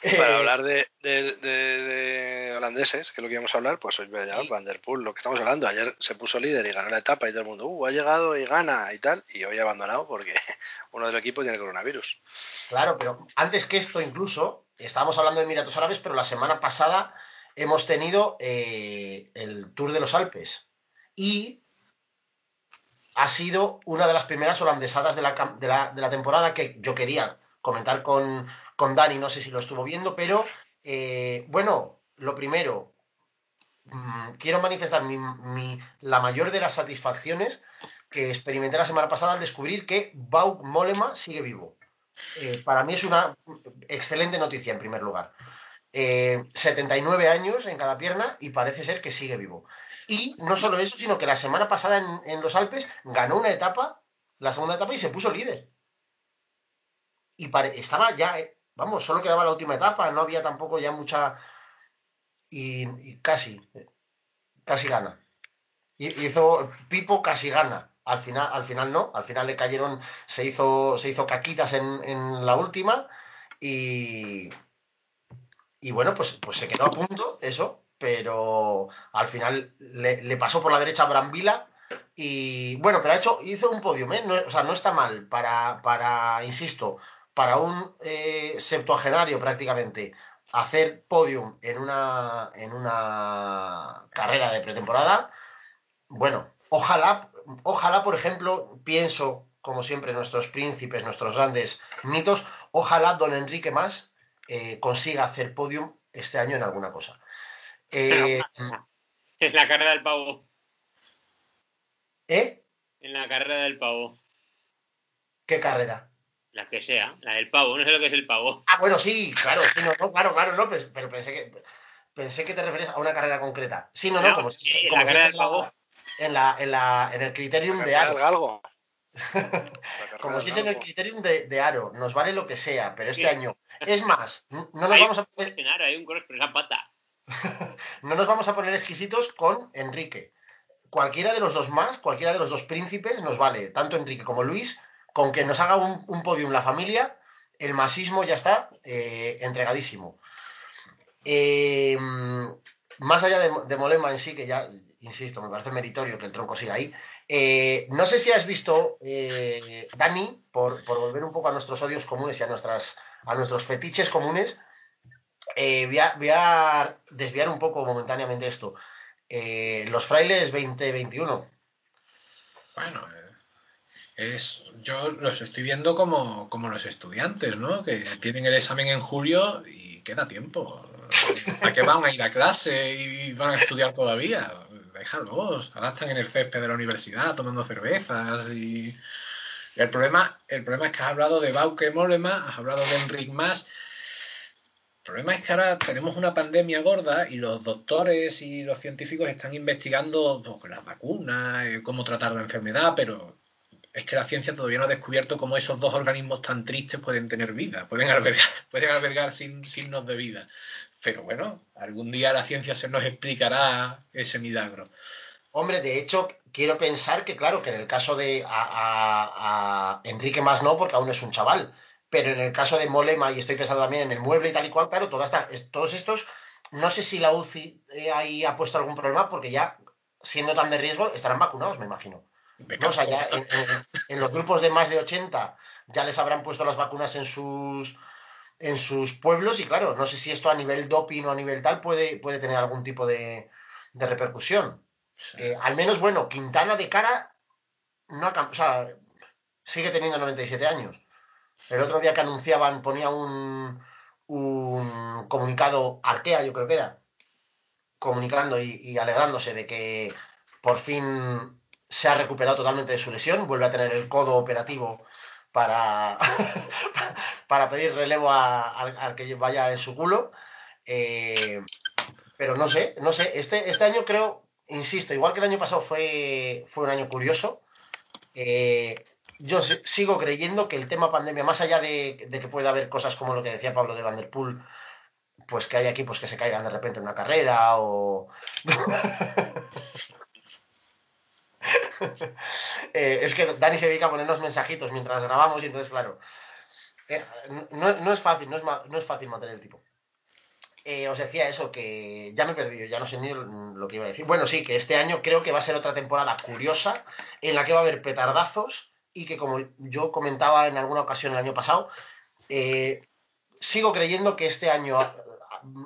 Para eh, hablar de, de, holandeses, que es lo que íbamos a hablar, pues hoy me ha Van Der Poel, lo que estamos hablando. Ayer se puso líder y ganó la etapa y todo el mundo, uh, ha llegado y gana y tal. Y hoy ha abandonado porque uno del equipo tiene coronavirus. Claro, pero antes que esto incluso, estábamos hablando de Emiratos Árabes, pero la semana pasada hemos tenido eh, el Tour de los Alpes. Y ha sido una de las primeras holandesadas de la, de de la temporada que yo quería comentar con, con, Dani, no sé si lo estuvo viendo, pero eh, bueno, lo primero, mmm, quiero manifestar la mayor de las satisfacciones que experimenté la semana pasada al descubrir que Bauk Molema sigue vivo. Eh, para mí es una excelente noticia en primer lugar. Eh, 79 años en cada pierna y parece ser que sigue vivo. Y no solo eso, sino que la semana pasada en, en, los Alpes ganó una etapa, la segunda etapa, y se puso líder. Y pare, estaba ya, eh, vamos, solo quedaba la última etapa, no había tampoco ya mucha. Y, casi, casi gana. Y, hizo Pipo casi gana. Al final, al final no, al final le cayeron, se hizo, se hizo caquitas en, en la última y, y bueno, pues, pues se quedó a punto, eso, pero al final le, pasó por la derecha a Brambila y bueno, pero ha hecho, hizo un podium, ¿eh? no, o sea, no está mal para, para insisto, para un eh, septuagenario prácticamente hacer podium en una, en una carrera de pretemporada, bueno, ojalá, ojalá, por ejemplo, pienso, como siempre, nuestros príncipes, nuestros grandes mitos, ojalá don Enrique Más eh, consiga hacer podium este año en alguna cosa. Eh, en la carrera del pavo. ¿Eh? En la carrera del pavo. ¿Qué carrera? La que sea, la del pavo, no sé lo que es el pavo. Ah, bueno, sí, claro, sí, no, no, claro, claro, no, pues, pero pensé que pensé que te referías a una carrera concreta. Sí, no, no, no como sí, si, la como carrera si del pavo. en la, en la en el criterium La de Aro. galgo. como si es en el criterium de, de, Aro, nos vale lo que sea, pero este Sí. año. Es más, no nos Hay vamos a hay un cross, pero esa pata. no nos vamos a poner exquisitos con Enrique. Cualquiera de los dos más, cualquiera de los dos príncipes nos vale, tanto Enrique como Luis, con que nos haga un, podium la familia, el masismo ya está eh, entregadísimo. Eh, más allá de, Molema en sí, que ya, insisto, me parece meritorio que el tronco siga ahí. Eh, no sé si has visto, Dani, por, volver un poco a nuestros odios comunes y a, a nuestros fetiches comunes, eh, voy a, desviar un poco momentáneamente esto. Eh, los frailes 2021. Bueno, es, yo los estoy viendo como, como los estudiantes, ¿no? Que tienen el examen en julio y queda tiempo. ¿A qué van a ir a clase y van a estudiar todavía? Déjalos. Ahora están en el césped de la universidad tomando cervezas y... El problema, el problema es que has hablado de Bauke Mollema, has hablado de Enric Mas. El problema es que ahora tenemos una pandemia gorda y los doctores y los científicos están investigando pues, las vacunas, cómo tratar la enfermedad, pero es que la ciencia todavía no ha descubierto cómo esos dos organismos tan tristes pueden tener vida, pueden albergar, pueden albergar signos de vida. Pero bueno, algún día la ciencia se nos explicará ese milagro. Hombre, de hecho, quiero pensar que, claro, que en el caso de a Enrique más no, porque aún es un chaval, pero en el caso de Molema, y estoy pensando también en el mueble y tal y cual, claro, toda esta, todos estos, no sé si la UCI eh, ahí ha puesto algún problema, porque ya, siendo tan de riesgo, estarán vacunados, me imagino. ¿No? O sea, ya en, en, en, los grupos de más de 80 ya les habrán puesto las vacunas en sus en sus pueblos y claro, no sé si esto a nivel doping o a nivel tal puede, puede tener algún tipo de, de repercusión. Sí. Eh, al menos, bueno, Quintana de cara no ha, o sea, sigue teniendo 97 años. El otro día que anunciaban, ponía un, un comunicado Arkea, yo creo que era, comunicando y, alegrándose de que por fin se ha recuperado totalmente de su lesión, vuelve a tener el codo operativo para, para pedir relevo al, al, que vaya en su culo. Eh, pero no sé, no sé, este, este año creo, insisto, igual que el año pasado fue, fue un año curioso, eh, yo sigo creyendo que el tema pandemia, más allá de, de, que pueda haber cosas como lo que decía Pablo de Vanderpool, pues que hay equipos que se caigan de repente en una carrera o... eh, es que Dani se dedica a ponernos mensajitos mientras grabamos y entonces, claro, eh, no, no, es fácil, no es, no es fácil mantener el tipo. Eh, os decía eso, que ya me he perdido, ya no sé ni lo que iba a decir. Bueno, sí, que este año creo que va a ser otra temporada curiosa en la que va a haber petardazos y que como yo comentaba en alguna ocasión el año pasado, eh, sigo creyendo que este año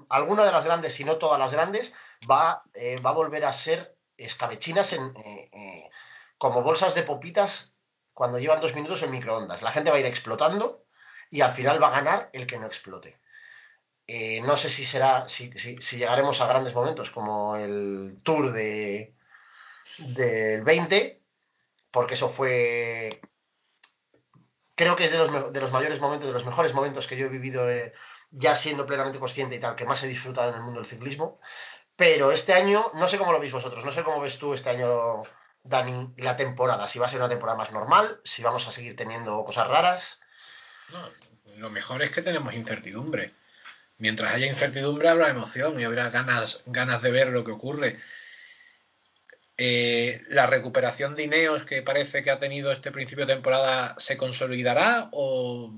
alguna de las grandes, si no todas las grandes, va, eh, va a volver a ser escabechinas en, eh, como bolsas de popitas cuando llevan dos minutos en microondas. La gente va a ir explotando y al final va a ganar el que no explote. no sé si será, si, si, llegaremos a grandes momentos como el Tour de del 20, porque eso fue creo que es de los, de los mayores momentos, de los mejores momentos que yo he vivido eh, ya siendo plenamente consciente y tal, que más he disfrutado en el mundo del ciclismo. Pero este año, no sé cómo lo veis vosotros, no sé cómo ves tú este año, Dani, la temporada, si va a ser una temporada más normal, si vamos a seguir teniendo cosas raras. lo mejor es que tenemos incertidumbre. Mientras haya incertidumbre habrá emoción y habrá ganas, ganas de ver lo que ocurre. Eh, ¿La recuperación de Ineos que parece que ha tenido este principio de temporada se consolidará o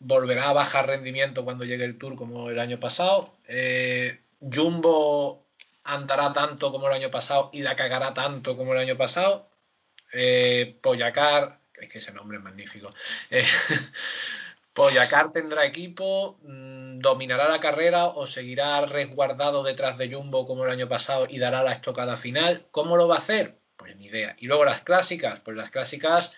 volverá a bajar rendimiento cuando llegue el Tour como el año pasado? Eh, ¿Jumbo andará tanto como el año pasado y la cagará tanto como el año pasado? Eh, es que ese nombre es magnífico. Poyacar tendrá equipo, mm, dominará la carrera o seguirá resguardado detrás de Jumbo como el año pasado y dará la estocada final. ¿Cómo lo va a hacer? Pues ni idea. Y luego las clásicas, pues las clásicas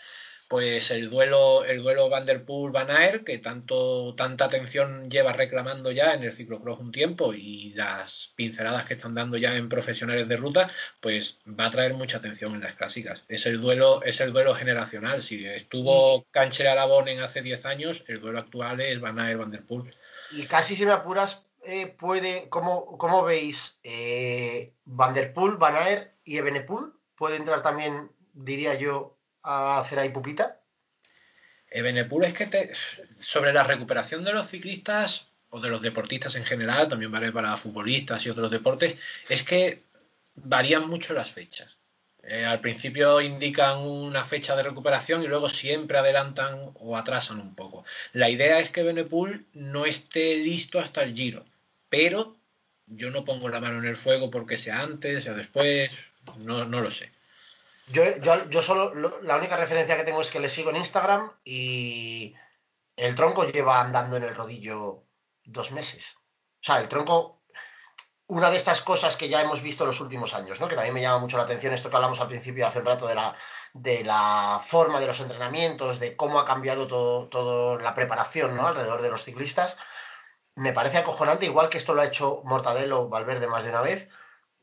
pues el duelo, el duelo Van der Poel-Van Aert, que tanto, tanta atención lleva reclamando ya en el ciclocross un tiempo y las pinceladas que están dando ya en profesionales de ruta, pues va a traer mucha atención en las clásicas. Es el duelo, es el duelo generacional. Si estuvo Canchera en hace 10 años, el duelo actual es Van Aert-Van der Poel. Y casi si me apuras, eh, puede, ¿cómo, cómo veis eh, Van der Poel, Van Aert y Ebenepoel? Puede entrar también, diría yo, a hacer ahí pupita? Ebenepul es que te, sobre la recuperación de los ciclistas o de los deportistas en general, también vale para futbolistas y otros deportes, es que varían mucho las fechas. Eh, al principio indican una fecha de recuperación y luego siempre adelantan o atrasan un poco. La idea es que Benepul no esté listo hasta el Giro, pero yo no pongo la mano en el fuego porque sea antes, o después, no, no lo sé. Yo, yo, solo, la única referencia que tengo es que le sigo en Instagram y el tronco lleva andando en el rodillo dos meses. O sea, el tronco, una de estas cosas que ya hemos visto en los últimos años, ¿no? que también me llama mucho la atención, esto que hablamos al principio hace un rato de la, de la forma de los entrenamientos, de cómo ha cambiado todo, todo la preparación ¿no? alrededor de los ciclistas, me parece acojonante, igual que esto lo ha hecho Mortadelo Valverde más de una vez,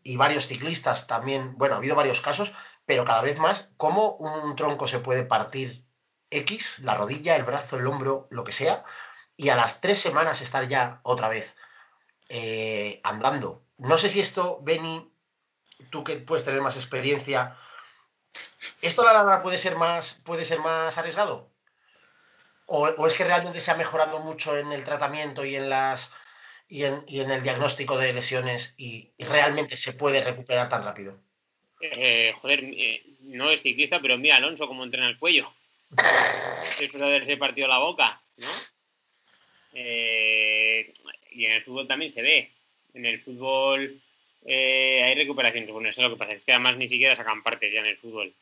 y varios ciclistas también, bueno, ha habido varios casos, pero cada vez más, cómo un tronco se puede partir X, la rodilla, el brazo, el hombro, lo que sea, y a las tres semanas estar ya otra vez eh, andando. No sé si esto, Benny, tú que puedes tener más experiencia, ¿esto la verdad puede ser más, puede ser más arriesgado? ¿O, es que realmente se ha mejorado mucho en el tratamiento y en las y en, el diagnóstico de lesiones y realmente se puede recuperar tan rápido? Eh, joder, eh, no es ciclista, pero mira Alonso cómo entrena el cuello. Después de haberse partido la boca, ¿no? Eh, y en el fútbol también se ve. En el fútbol hay recuperación. Bueno, eso es lo que pasa. Es que además ni siquiera sacan partes ya en el fútbol.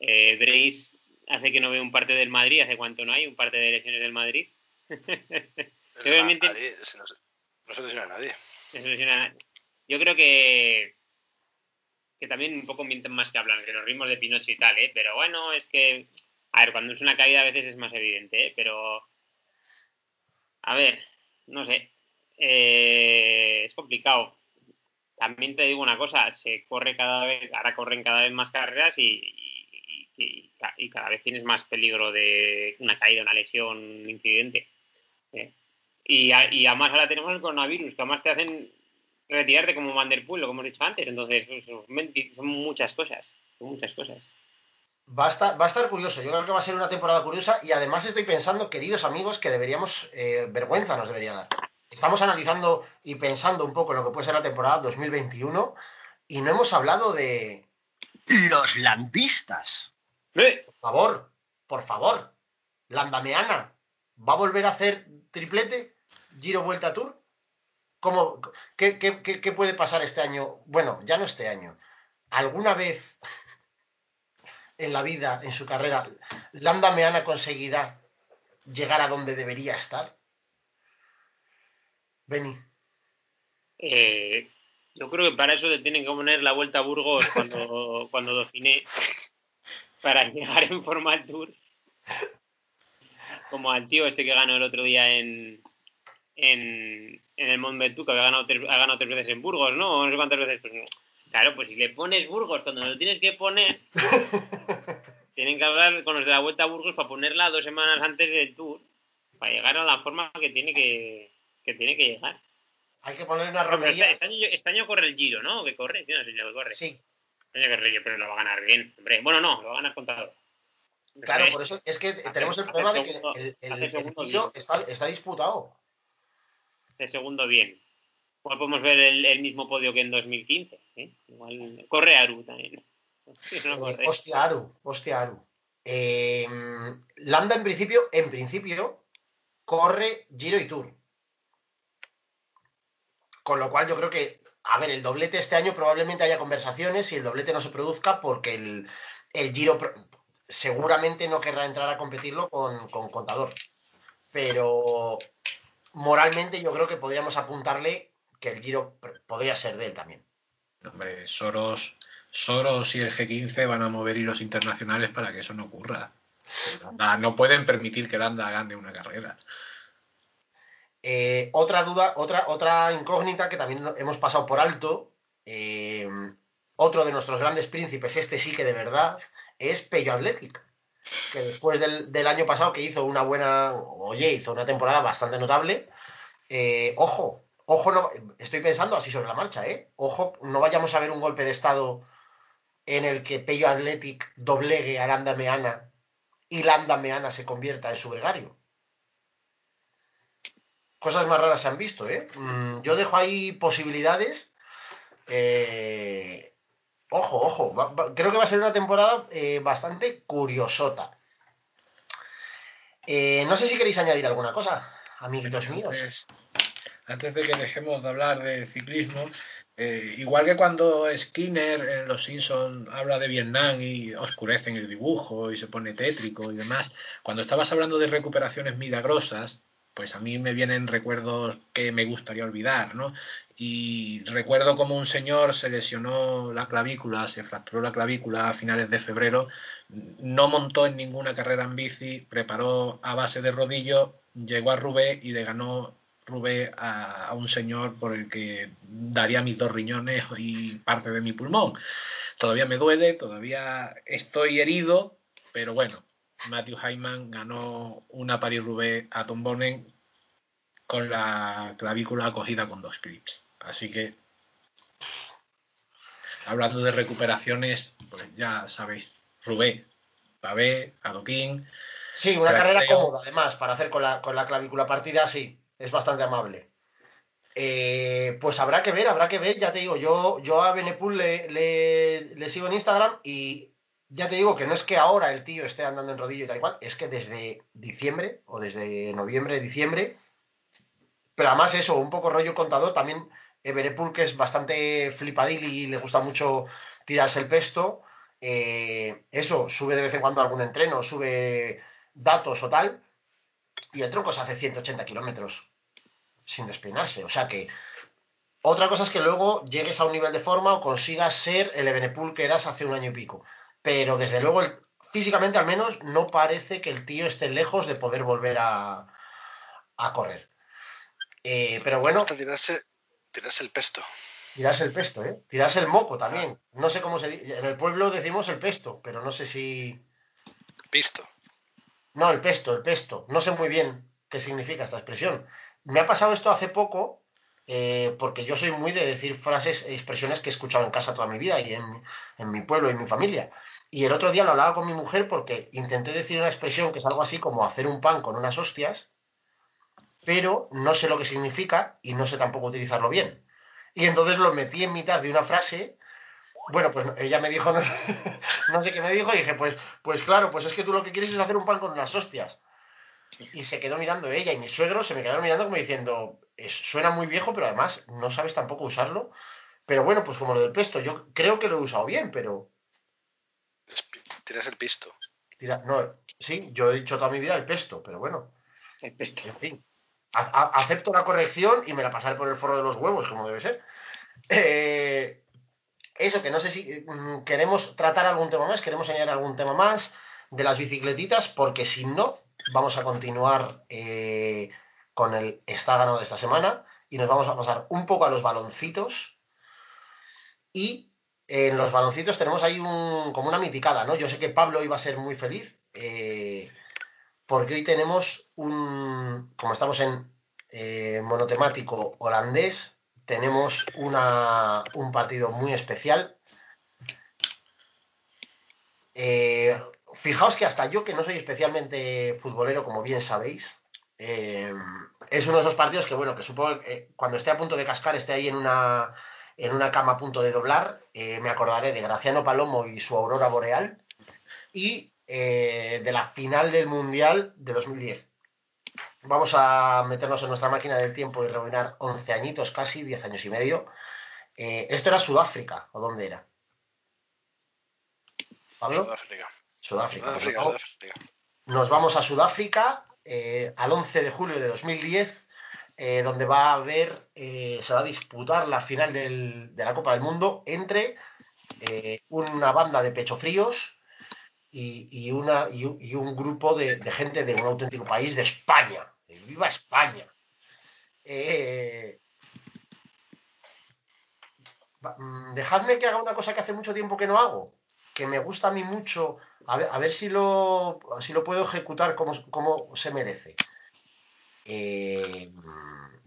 Eh, Brace hace que no vea un parte del Madrid. ¿Hace cuánto no hay un parte de elecciones del Madrid? Obviamente, no, se lesiona a nadie. No se lesiona a nadie. Yo creo que que también un poco mienten más que hablan, que nos rimos de Pinocho y tal, ¿eh? Pero bueno, es que, a ver, cuando es una caída a veces es más evidente, ¿eh? Pero, a ver, no sé, eh, es complicado. También te digo una cosa, se corre cada vez, ahora corren cada vez más carreras y, y, cada vez tienes más peligro de una caída, una lesión, un incidente. ¿eh? Y además ahora tenemos el coronavirus, que además te hacen retirarte como Van der Poel, como hemos dicho antes. Entonces, pues, son muchas cosas, son muchas cosas. Va a, estar, va a estar curioso, yo creo que va a ser una temporada curiosa y además estoy pensando, queridos amigos, que deberíamos, eh, vergüenza nos debería dar. Estamos analizando y pensando un poco en lo que puede ser la temporada 2021 y no hemos hablado de... Los landistas. Por favor, por favor, Landameana, ¿va a volver a hacer triplete? Giro Vuelta Tour. ¿Cómo, qué, puede pasar este año? Bueno, ya no este año. ¿Alguna vez en la vida, en su carrera, Landa Meana conseguirá llegar a donde debería estar. Beni. Eh, yo creo que para eso le tienen que poner la vuelta a Burgos cuando, cuando Dauphiné para llegar en forma al Tour. Como al tío este que ganó el otro día en, en, en el Mont Ventoux, que había ganado tres, ha ganado tres veces en Burgos, ¿no? No sé cuántas veces. Pues, claro, pues si le pones Burgos cuando lo tienes que poner, tienen que hablar con los de la vuelta a Burgos para ponerla dos semanas antes del Tour, para llegar a la forma que tiene que, que tiene que llegar. Hay que poner una Pero romería. Este, este año, este año corre el Giro, ¿no? Que corre, sí, no sé si corre. Sí, Este año corre, pero lo va a ganar bien. Hombre, bueno, no, lo va a ganar contador. claro, por eso es que tenemos el problema de que el, el, el está, está disputado. De segundo bien. Igual podemos ver el, el mismo podio que en 2015. ¿eh? Igual corre Aru también. No Eh, corre. hostia, Aru, hostia, Aru. Eh, Landa, en principio, en principio, corre Giro y Tour. Con lo cual yo creo que, a ver, el doblete este año probablemente haya conversaciones y el doblete no se produzca porque el, el Giro seguramente no querrá entrar a competirlo con, con Contador. Pero moralmente yo creo que podríamos apuntarle que el Giro podría ser de él también. Hombre, Soros, Soros y el G15 van a mover hilos internacionales para que eso no ocurra. No pueden permitir que Landa gane una carrera. Eh, otra duda, otra, otra incógnita que también hemos pasado por alto, eh, otro de nuestros grandes príncipes, este sí que de verdad, es Pello Athletic, que después del, del año pasado que hizo una buena, oye, hizo una temporada bastante notable, eh, ojo, ojo, no, estoy pensando así sobre la marcha, ¿eh? Ojo, no vayamos a ver un golpe de estado en el que Pello Athletic doblegue a Landa Meana y Landa Meana se convierta en su gregario cosas más raras se han visto, ¿eh? Mm, yo dejo ahí posibilidades. eh, ojo, ojo. va- va- creo que va a ser una temporada eh, bastante curiosota. Eh, no sé si queréis añadir alguna cosa, amiguitos míos. Antes, de que dejemos de hablar de ciclismo, eh, igual que cuando Skinner en Los Simpson habla de Vietnam y oscurecen el dibujo y se pone tétrico y demás, cuando estabas hablando de recuperaciones milagrosas, pues a mí me vienen recuerdos que me gustaría olvidar, ¿no? Y recuerdo como un señor se lesionó la clavícula, se fracturó la clavícula a finales de febrero, no montó en ninguna carrera en bici, preparó a base de rodillo, llegó a Rubé y le ganó Rubé a, a un señor por el que daría mis dos riñones y parte de mi pulmón. Todavía me duele, todavía estoy herido, pero bueno, Matthew Hyman ganó una Paris-Roubaix a Tom Bonnen con la clavícula acogida con dos clips. Así que, hablando de recuperaciones, pues ya sabéis, Roubaix, Pavé, Adoquín, Sí, una carrera cómoda, además, para hacer con la, con la clavícula partida, sí, es bastante amable. Eh, pues habrá que ver, habrá que ver, ya te digo, yo, yo a Benepul le, le- le sigo en Instagram y ya te digo que no es que ahora el tío esté andando en rodillo y tal y cual, es que desde diciembre o desde noviembre, diciembre, pero además eso, un poco rollo contador, también Benepul que es bastante flipadil y le gusta mucho tirarse el pesto, eh, eso, sube de vez en cuando algún entreno, sube datos o tal, y el tronco se hace 180 kilómetros sin despeinarse. O sea que otra cosa es que luego llegues a un nivel de forma o consigas ser el Ebenepool que eras hace un año y pico. Pero desde luego, físicamente al menos, no parece que el tío esté lejos de poder volver a, a correr. Eh, pero bueno, tirarse, tirarse el pesto. tirarse el pesto, ¿eh? Tirarse el moco también. No sé cómo se dice. En el pueblo decimos el pesto, pero no sé si. Visto. No, el pesto, el pesto. No sé muy bien qué significa esta expresión. Me ha pasado esto hace poco, eh, porque yo soy muy de decir frases e expresiones que he escuchado en casa toda mi vida y en, en mi pueblo y en mi familia. Y el otro día lo hablaba con mi mujer porque intenté decir una expresión que es algo así como hacer un pan con unas hostias, pero no sé lo que significa y no sé tampoco utilizarlo bien. Y entonces lo metí en mitad de una frase. Bueno, pues ella me dijo, no, no sé qué me dijo, y dije, pues, pues claro, pues es que tú lo que quieres es hacer un pan con unas hostias. Y se quedó mirando ella y mi suegro se me quedaron mirando como diciendo, "Es- suena muy viejo, pero además no sabes tampoco usarlo. Pero bueno, pues como lo del pesto, yo creo que lo he usado bien, pero Tiras el pisto. Tira, no, sí, yo he dicho toda mi vida el pesto, pero bueno, El pesto. en fin. Acepto la corrección y me la pasaré por el forro de los huevos, como debe ser. Eh, eso, que no sé si mm, queremos tratar algún tema más, queremos añadir algún tema más de las bicicletitas, porque si no, vamos a continuar eh, con el está ganado de esta semana y nos vamos a pasar un poco a los baloncitos. Y en los baloncitos tenemos ahí un, como una miticada, ¿no? Yo sé que Pablo iba a ser muy feliz, eh, porque hoy tenemos un, como estamos en eh, monotemático holandés, tenemos una, un partido muy especial. Eh, fijaos que hasta yo, que no soy especialmente futbolero, como bien sabéis, eh, es uno de esos partidos que, bueno, que supongo que eh, cuando esté a punto de cascar, esté ahí en una, en una cama a punto de doblar, me acordaré de Graciano Palomo y su aurora boreal y eh, de la final del Mundial de 2010. Vamos a meternos en nuestra máquina del tiempo y rebobinar 11 añitos casi, 10 años y medio. Eh, ¿Esto era Sudáfrica o dónde era? ¿Pablo? Sudáfrica. Sudáfrica. Pues Sudáfrica, nos, vamos, Sudáfrica. nos vamos a Sudáfrica eh, al 11 de julio de 2010, eh, donde va a haber, eh, se va a disputar la final del- de la Copa del Mundo entre una banda de pecho fríos y, un- grupo de, gente de un auténtico país de España. ¡Viva España! Eh, mm, dejadme que haga una cosa que hace mucho tiempo que no hago, que me gusta a mí mucho, a ver, a ver si, lo, si lo puedo ejecutar como, como se merece. Eh,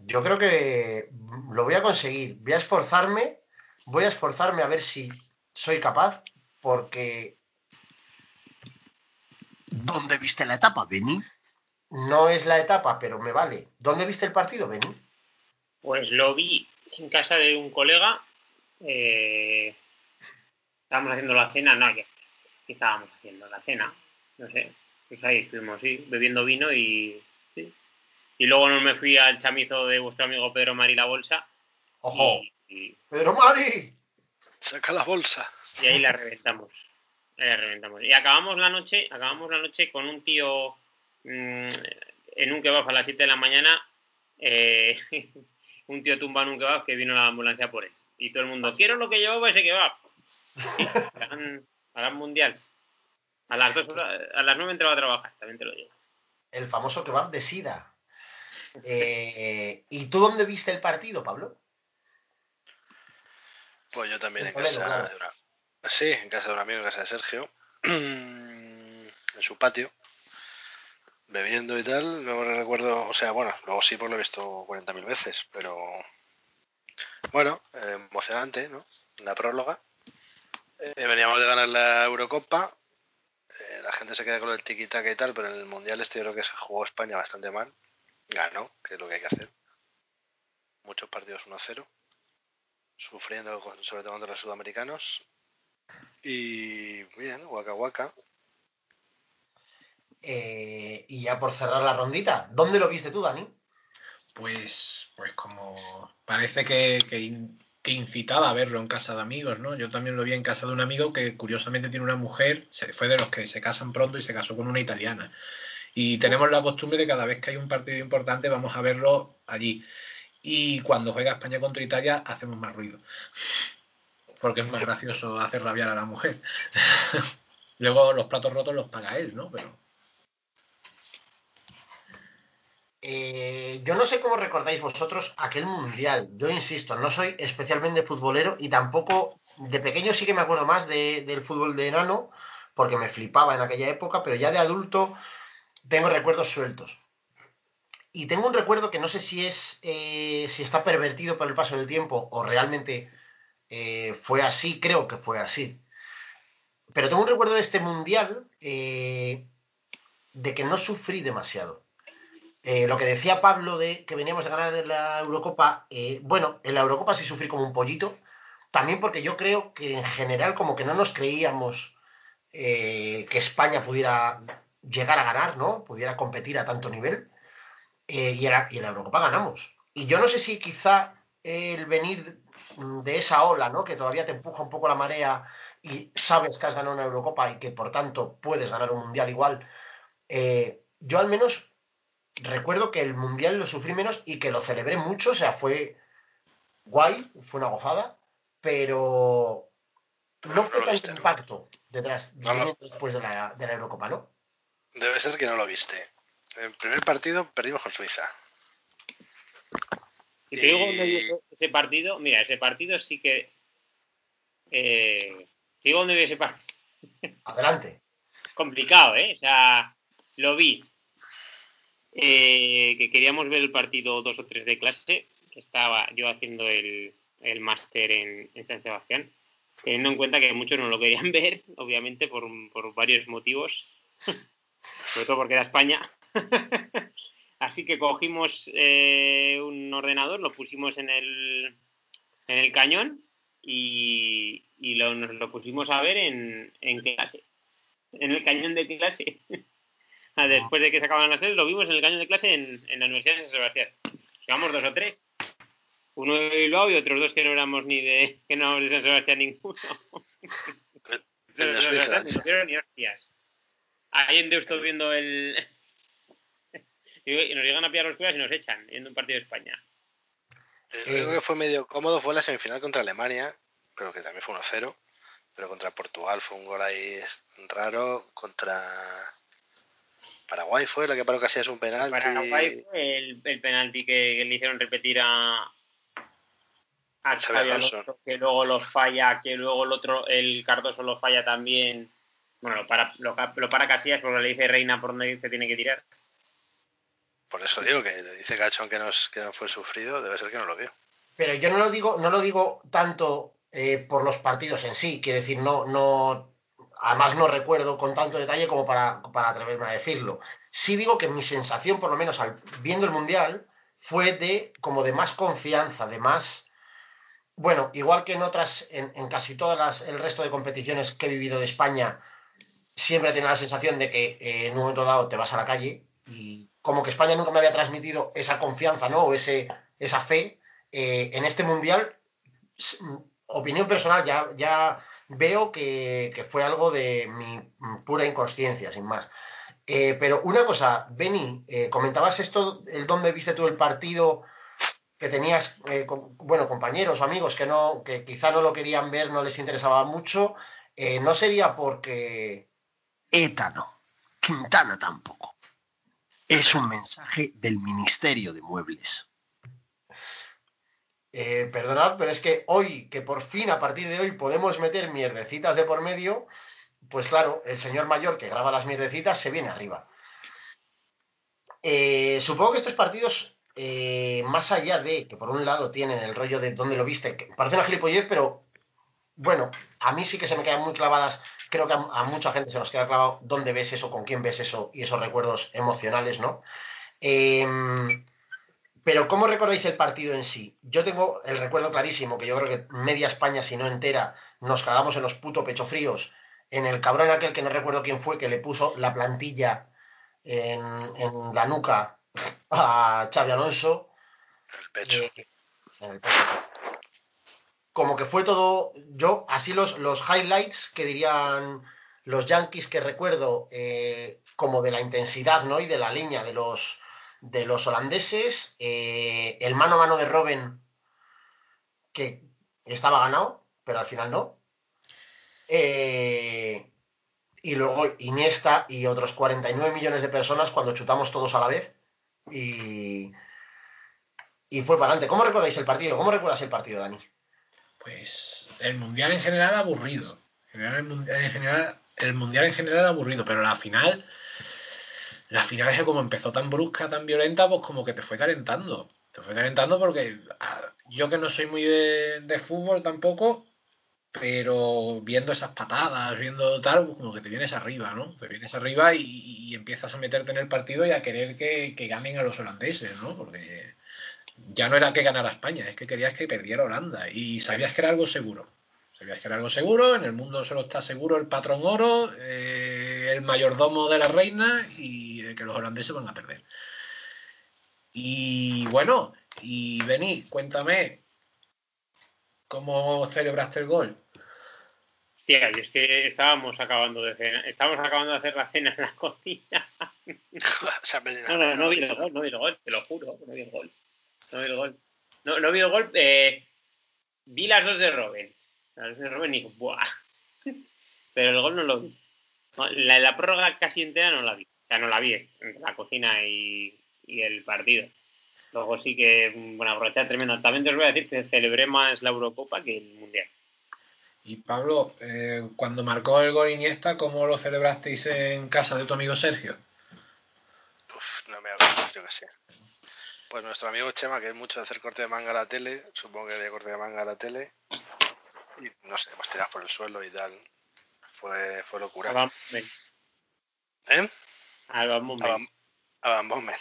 yo creo que lo voy a conseguir. Voy a esforzarme, voy a esforzarme a ver si soy capaz, porque ¿Dónde viste la etapa, Beni? no es la etapa, pero me vale. ¿Dónde viste el partido, Beni? Pues lo vi en casa de un colega. eh, estábamos haciendo la cena, no, ¿qué, estábamos haciendo? La cena, no sé. Pues ahí estuvimos, sí, bebiendo vino y. sí. Y luego no me fui al chamizo de vuestro amigo Pedro Mari la bolsa. ¡Ojo! Y, y- ¡Pedro Mari! Saca la bolsa. y ahí la reventamos. Reventamos. Y acabamos la noche, acabamos la noche con un tío mm, en un kebab a las 7 de la mañana. eh, un tío tumba en un kebab que vino la ambulancia por él. Y todo el mundo, quiero lo que llevaba ese kebab. Gran mundial. A las, dos horas- a las 9 entraba a trabajar, también te lo digo. El famoso kebab de Sida. Eh, ¿Y tú dónde viste el partido, Pablo? Pues yo también En Toledo, casa claro. de una... Sí, en casa de un amigo, en casa de Sergio. en su patio. Bebiendo y tal. No recuerdo... O sea, bueno, luego sí, pues lo he visto 40.000 veces. Pero... Bueno, eh, emocionante, ¿no? La próloga. Eh, veníamos de ganar la Eurocopa. Eh, la gente se queda con el tiki-taka y tal, pero en el Mundial este yo creo que se jugó España bastante mal. Ganó, que es lo que hay que hacer. Muchos partidos 1-0 sufriendo sobre todo contra los sudamericanos. Y bien, Waka Waka. Eh, y ya por cerrar la rondita, ¿dónde lo viste tú, Dani? Pues, pues como parece que, que, in- que incitaba a verlo en casa de amigos, ¿no? Yo también lo vi en casa de un amigo que curiosamente tiene una mujer, se, fue de los que se casan pronto y se casó con una italiana. Y tenemos la costumbre de cada vez que hay un partido importante vamos a verlo allí. Y cuando juega España contra Italia hacemos más ruido. Porque es más gracioso hacer rabiar a la mujer. Luego los platos rotos los paga él, ¿no? Pero Eh, yo no sé cómo recordáis vosotros aquel mundial. Yo insisto, no soy especialmente futbolero y tampoco de pequeño sí que me acuerdo más de- del fútbol de enano, porque me flipaba en aquella época, pero ya de adulto tengo recuerdos sueltos. Y tengo un recuerdo que no sé si es eh, si está pervertido por el paso del tiempo o realmente eh, fue así, creo que fue así. Pero tengo un recuerdo de este mundial eh, de que no sufrí demasiado. Eh, lo que decía Pablo de que veníamos a ganar en la Eurocopa, bueno, en la Eurocopa sí sufrí como un pollito, también porque yo creo que en general como que no nos creíamos que España pudiera llegar a ganar, ¿no? Pudiera competir a tanto nivel. Y, en y en la Eurocopa ganamos. Y yo no sé si quizá el venir de esa ola, ¿no? Que todavía te empuja un poco la marea y sabes que has ganado una Eurocopa y que por tanto puedes ganar un Mundial igual, eh, yo al menos recuerdo que el Mundial lo sufrí menos y que lo celebré mucho, o sea, fue guay, fue una gozada, pero no fue viste, ¿no? impacto detrás, No lo- después de la, de la Eurocopa, ¿no? Debe ser que no lo viste. El primer partido perdimos con Suiza. Si te digo Y- dónde vi ese- ese partido, mira, ese partido sí que. Eh, te digo dónde vi ese partido. Adelante. Complicado, ¿eh? O sea, lo vi. Eh, que queríamos ver el partido 2 o 3 de clase, que estaba yo haciendo el, el máster en, en San Sebastián, teniendo en cuenta que muchos no lo querían ver, obviamente, por, por varios motivos, sobre todo porque era España. Así que cogimos eh, un ordenador, lo pusimos en el, en el cañón y, y lo, nos lo pusimos a ver en, en clase. En el cañón de clase. Ah, Después de que se acaban las clases, lo vimos en el cañón de clase en, en la Universidad de San Sebastián. Llevamos dos o tres. Uno de Bilbao y otros dos que no éramos ni de, que no éramos de San Sebastián ninguno. Los de Suiza. Ahí en Deusto viendo el. Y nos llegan a pillar los curas y nos echan viendo un partido de España. El único que fue medio cómodo fue la semifinal contra Alemania, pero que también fue 1-0. Pero contra Portugal fue un gol ahí raro. Contra Paraguay fue la que paró casi es un penalti. Paraguay fue el, el penalti que, que le hicieron repetir a. A Alonso. Que luego lo falla, que luego el otro, el Cardoso lo falla también. Bueno, lo para, lo, lo para Casillas porque le dice Reina por dónde se tiene que tirar. Por eso digo que dice Gachón que, nos, que no fue sufrido, debe ser que no lo vio. Pero yo no lo digo, no lo digo tanto eh, por los partidos en sí, quiero decir, no, no, además no recuerdo con tanto detalle como para, atreverme a decirlo. Sí digo que mi sensación, por lo menos al, viendo el Mundial, fue de como de más confianza, de más, bueno, igual que en otras, en, casi todas las, el resto de competiciones que he vivido de España, siempre tenido la sensación de que eh, en un momento dado te vas a la calle y como que España nunca me había transmitido esa confianza, ¿no? O ese, esa fe. Eh, en este mundial, s- opinión personal, ya, ya veo que, que fue algo de mi mm, pura inconsciencia, sin más. Eh, pero una cosa, Benny, eh, comentabas esto, el dónde viste tú el partido que tenías, eh, bueno, compañeros o amigos que no, que quizá no lo querían ver, no les interesaba mucho. No sería porque ETA no. Quintana tampoco. Es un mensaje del Ministerio de Muebles. Eh, perdonad, pero es que hoy, que por fin a partir de hoy podemos meter mierdecitas de por medio, pues claro, el señor mayor que graba las mierdecitas se viene arriba. Eh, supongo que estos partidos, eh, más allá de que por un lado tienen el rollo de dónde lo viste, que parece una gilipollez, pero bueno, a mí sí que se me quedan muy clavadas, creo que a, a mucha gente se nos queda clavado dónde ves eso, con quién ves eso y esos recuerdos emocionales, ¿no? Em, pero ¿cómo recordáis el partido en sí? Yo tengo el recuerdo clarísimo, que yo creo que media España, si no entera, nos cagamos en los puto pechofríos, en el cabrón aquel que no recuerdo quién fue, que le puso la plantilla en, en la nuca a Xavi Alonso. El pecho. eh, en el pecho. Como que fue todo, yo, así los, los highlights que dirían los yankees que recuerdo, eh, como de la intensidad, ¿no? Y de la línea de los, de los holandeses, eh, el mano a mano de Robben, que estaba ganado, pero al final no. Eh, y luego Iniesta y otros 49 millones de personas cuando chutamos todos a la vez. Y, y fue para adelante. ¿Cómo recordáis el partido? ¿Cómo recuerdas el partido, Dani? Pues el mundial en general aburrido. En general, el, mundial, en general, el mundial en general aburrido, pero la final, la final es que como empezó tan brusca, tan violenta, pues como que te fue calentando. Te fue calentando porque ah, yo que no soy muy de, de fútbol tampoco, pero viendo esas patadas, viendo tal, pues como que te vienes arriba, ¿no? Te vienes arriba y, y empiezas a meterte en el partido y a querer que, que ganen a los holandeses, ¿no? Porque ya no era que ganara España, es que querías que perdiera Holanda y sabías que era algo seguro. Sabías que era algo seguro, en el mundo solo está seguro el patrón oro, eh, el mayordomo de la reina y el que los holandeses van a perder. Y bueno, y Beni, cuéntame, ¿cómo celebraste el gol? Hostia, y es que estábamos acabando de cenar, estábamos acabando de hacer la cena en la cocina. no, no, no vi el gol, no vi el gol, te lo juro, no vi el gol. No vi el gol. No, no vi el gol, eh, vi las dos de Robin. Las dos de Robin y ¡buah! Pero el gol no lo vi. La, la prórroga casi entera no la vi. O sea, no la vi, entre la cocina y, y el partido. Luego sí que, bueno, aprovechar tremendo. También te os voy a decir que celebré más la Eurocopa que el Mundial. Y Pablo, eh, cuando marcó el gol Iniesta, ¿cómo lo celebrasteis en casa de tu amigo Sergio? Uf, no me hagas, yo qué sé. Pues nuestro amigo Chema, que es mucho de hacer corte de manga a la tele, supongo que de corte de manga a la tele, y no sé, hemos tirado por el suelo y tal. Fue, fue locura. Adam ¿Eh? Adam Moment. Adam Moment.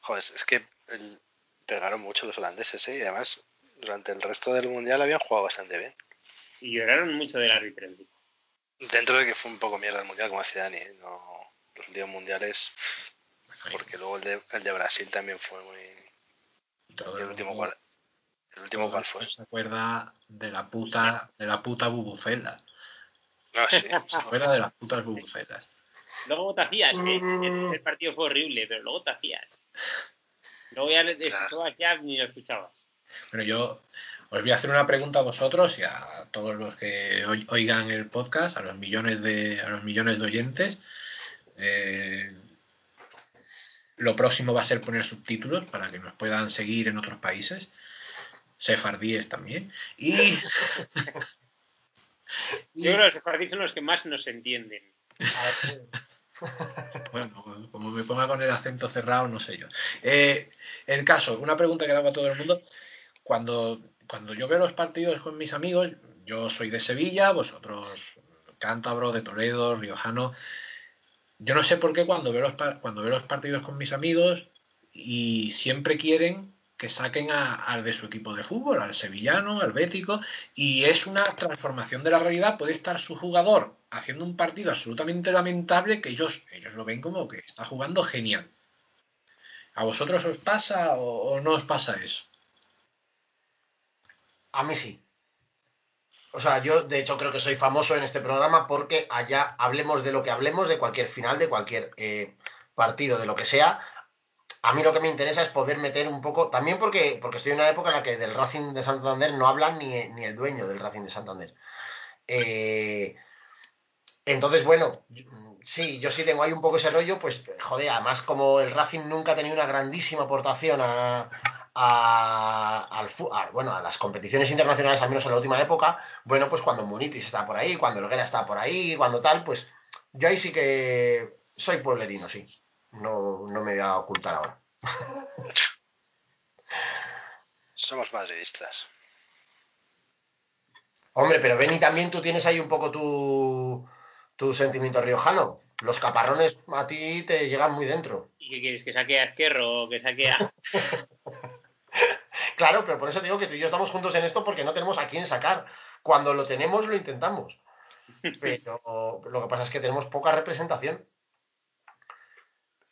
Joder, es que el, pegaron mucho los holandeses, ¿eh? Y además, durante el resto del mundial habían jugado bastante bien. Y lloraron mucho del árbitro. Dentro de que fue un poco mierda el mundial, como decía Dani, ¿eh? no, los últimos mundiales, porque luego el de, el de Brasil también fue muy. Y todo y el último cual, el último cual fue. se acuerda de la puta, de la puta bubucela. No, sí. Se acuerda de las putas bubucelas. Luego te hacías, ¿eh? El, el partido fue horrible, pero luego te hacías. Luego ya le- escuchabas ya ni lo escuchabas. Pero yo os voy a hacer una pregunta a vosotros y a todos los que oi- oigan el podcast, a los millones de, a los millones de oyentes. Eh, lo próximo va a ser poner subtítulos para que nos puedan seguir en otros países. Sefardíes también. Y, Yo creo que los sefardíes son los que más nos entienden. Bueno, como me ponga con el acento cerrado, no sé yo. Eh, el caso, una pregunta que le hago a todo el mundo. Cuando, cuando yo veo los partidos con mis amigos, yo soy de Sevilla, vosotros cántabro, de Toledo, riojano. Yo no sé por qué cuando veo los, cuando veo los partidos con mis amigos y siempre quieren que saquen al de su equipo de fútbol, al sevillano, al bético, y es una transformación de la realidad. Puede estar su jugador haciendo un partido absolutamente lamentable que ellos, ellos lo ven como que está jugando genial. ¿A vosotros os pasa o, o no os pasa eso? A mí sí. O sea, yo de hecho creo que soy famoso en este programa porque allá hablemos de lo que hablemos, de cualquier final, de cualquier eh, partido, de lo que sea. A mí lo que me interesa es poder meter un poco, también porque, porque estoy en una época en la que del Racing de Santander no hablan ni, ni el dueño del Racing de Santander. Eh, entonces, bueno, sí, yo sí tengo ahí un poco ese rollo, pues joder, además como el Racing nunca ha tenido una grandísima aportación a, a, al a, bueno, a las competiciones internacionales, al menos en la última época, bueno, pues cuando Munitis está por ahí, cuando Helguera está por ahí, cuando tal, pues yo ahí sí que soy pueblerino, sí. No, no me voy a ocultar ahora. Somos madridistas. Hombre, pero Beni también tú tienes ahí un poco tu, tu sentimiento riojano. Los caparrones a ti te llegan muy dentro. ¿Y qué quieres? ¿Que saque a Esquerro o que saque a.? Claro, pero por eso digo que tú y yo estamos juntos en esto porque no tenemos a quién sacar. Cuando lo tenemos, lo intentamos. Pero lo que pasa es que tenemos poca representación.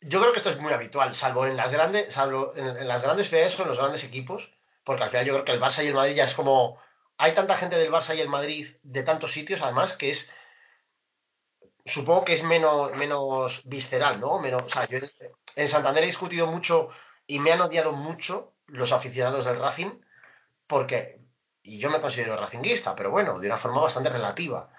Yo creo que esto es muy habitual, salvo en las grandes, salvo en, en las grandes ciudades o en los grandes equipos, porque al final yo creo que el Barça y el Madrid ya es como. Hay tanta gente del Barça y el Madrid de tantos sitios, además, que es. Supongo que es menos, menos visceral, ¿no? Menos, o sea, yo en- en Santander he discutido mucho y me han odiado mucho los aficionados del Racing, porque. Y yo me considero racinguista, pero bueno, de una forma bastante relativa.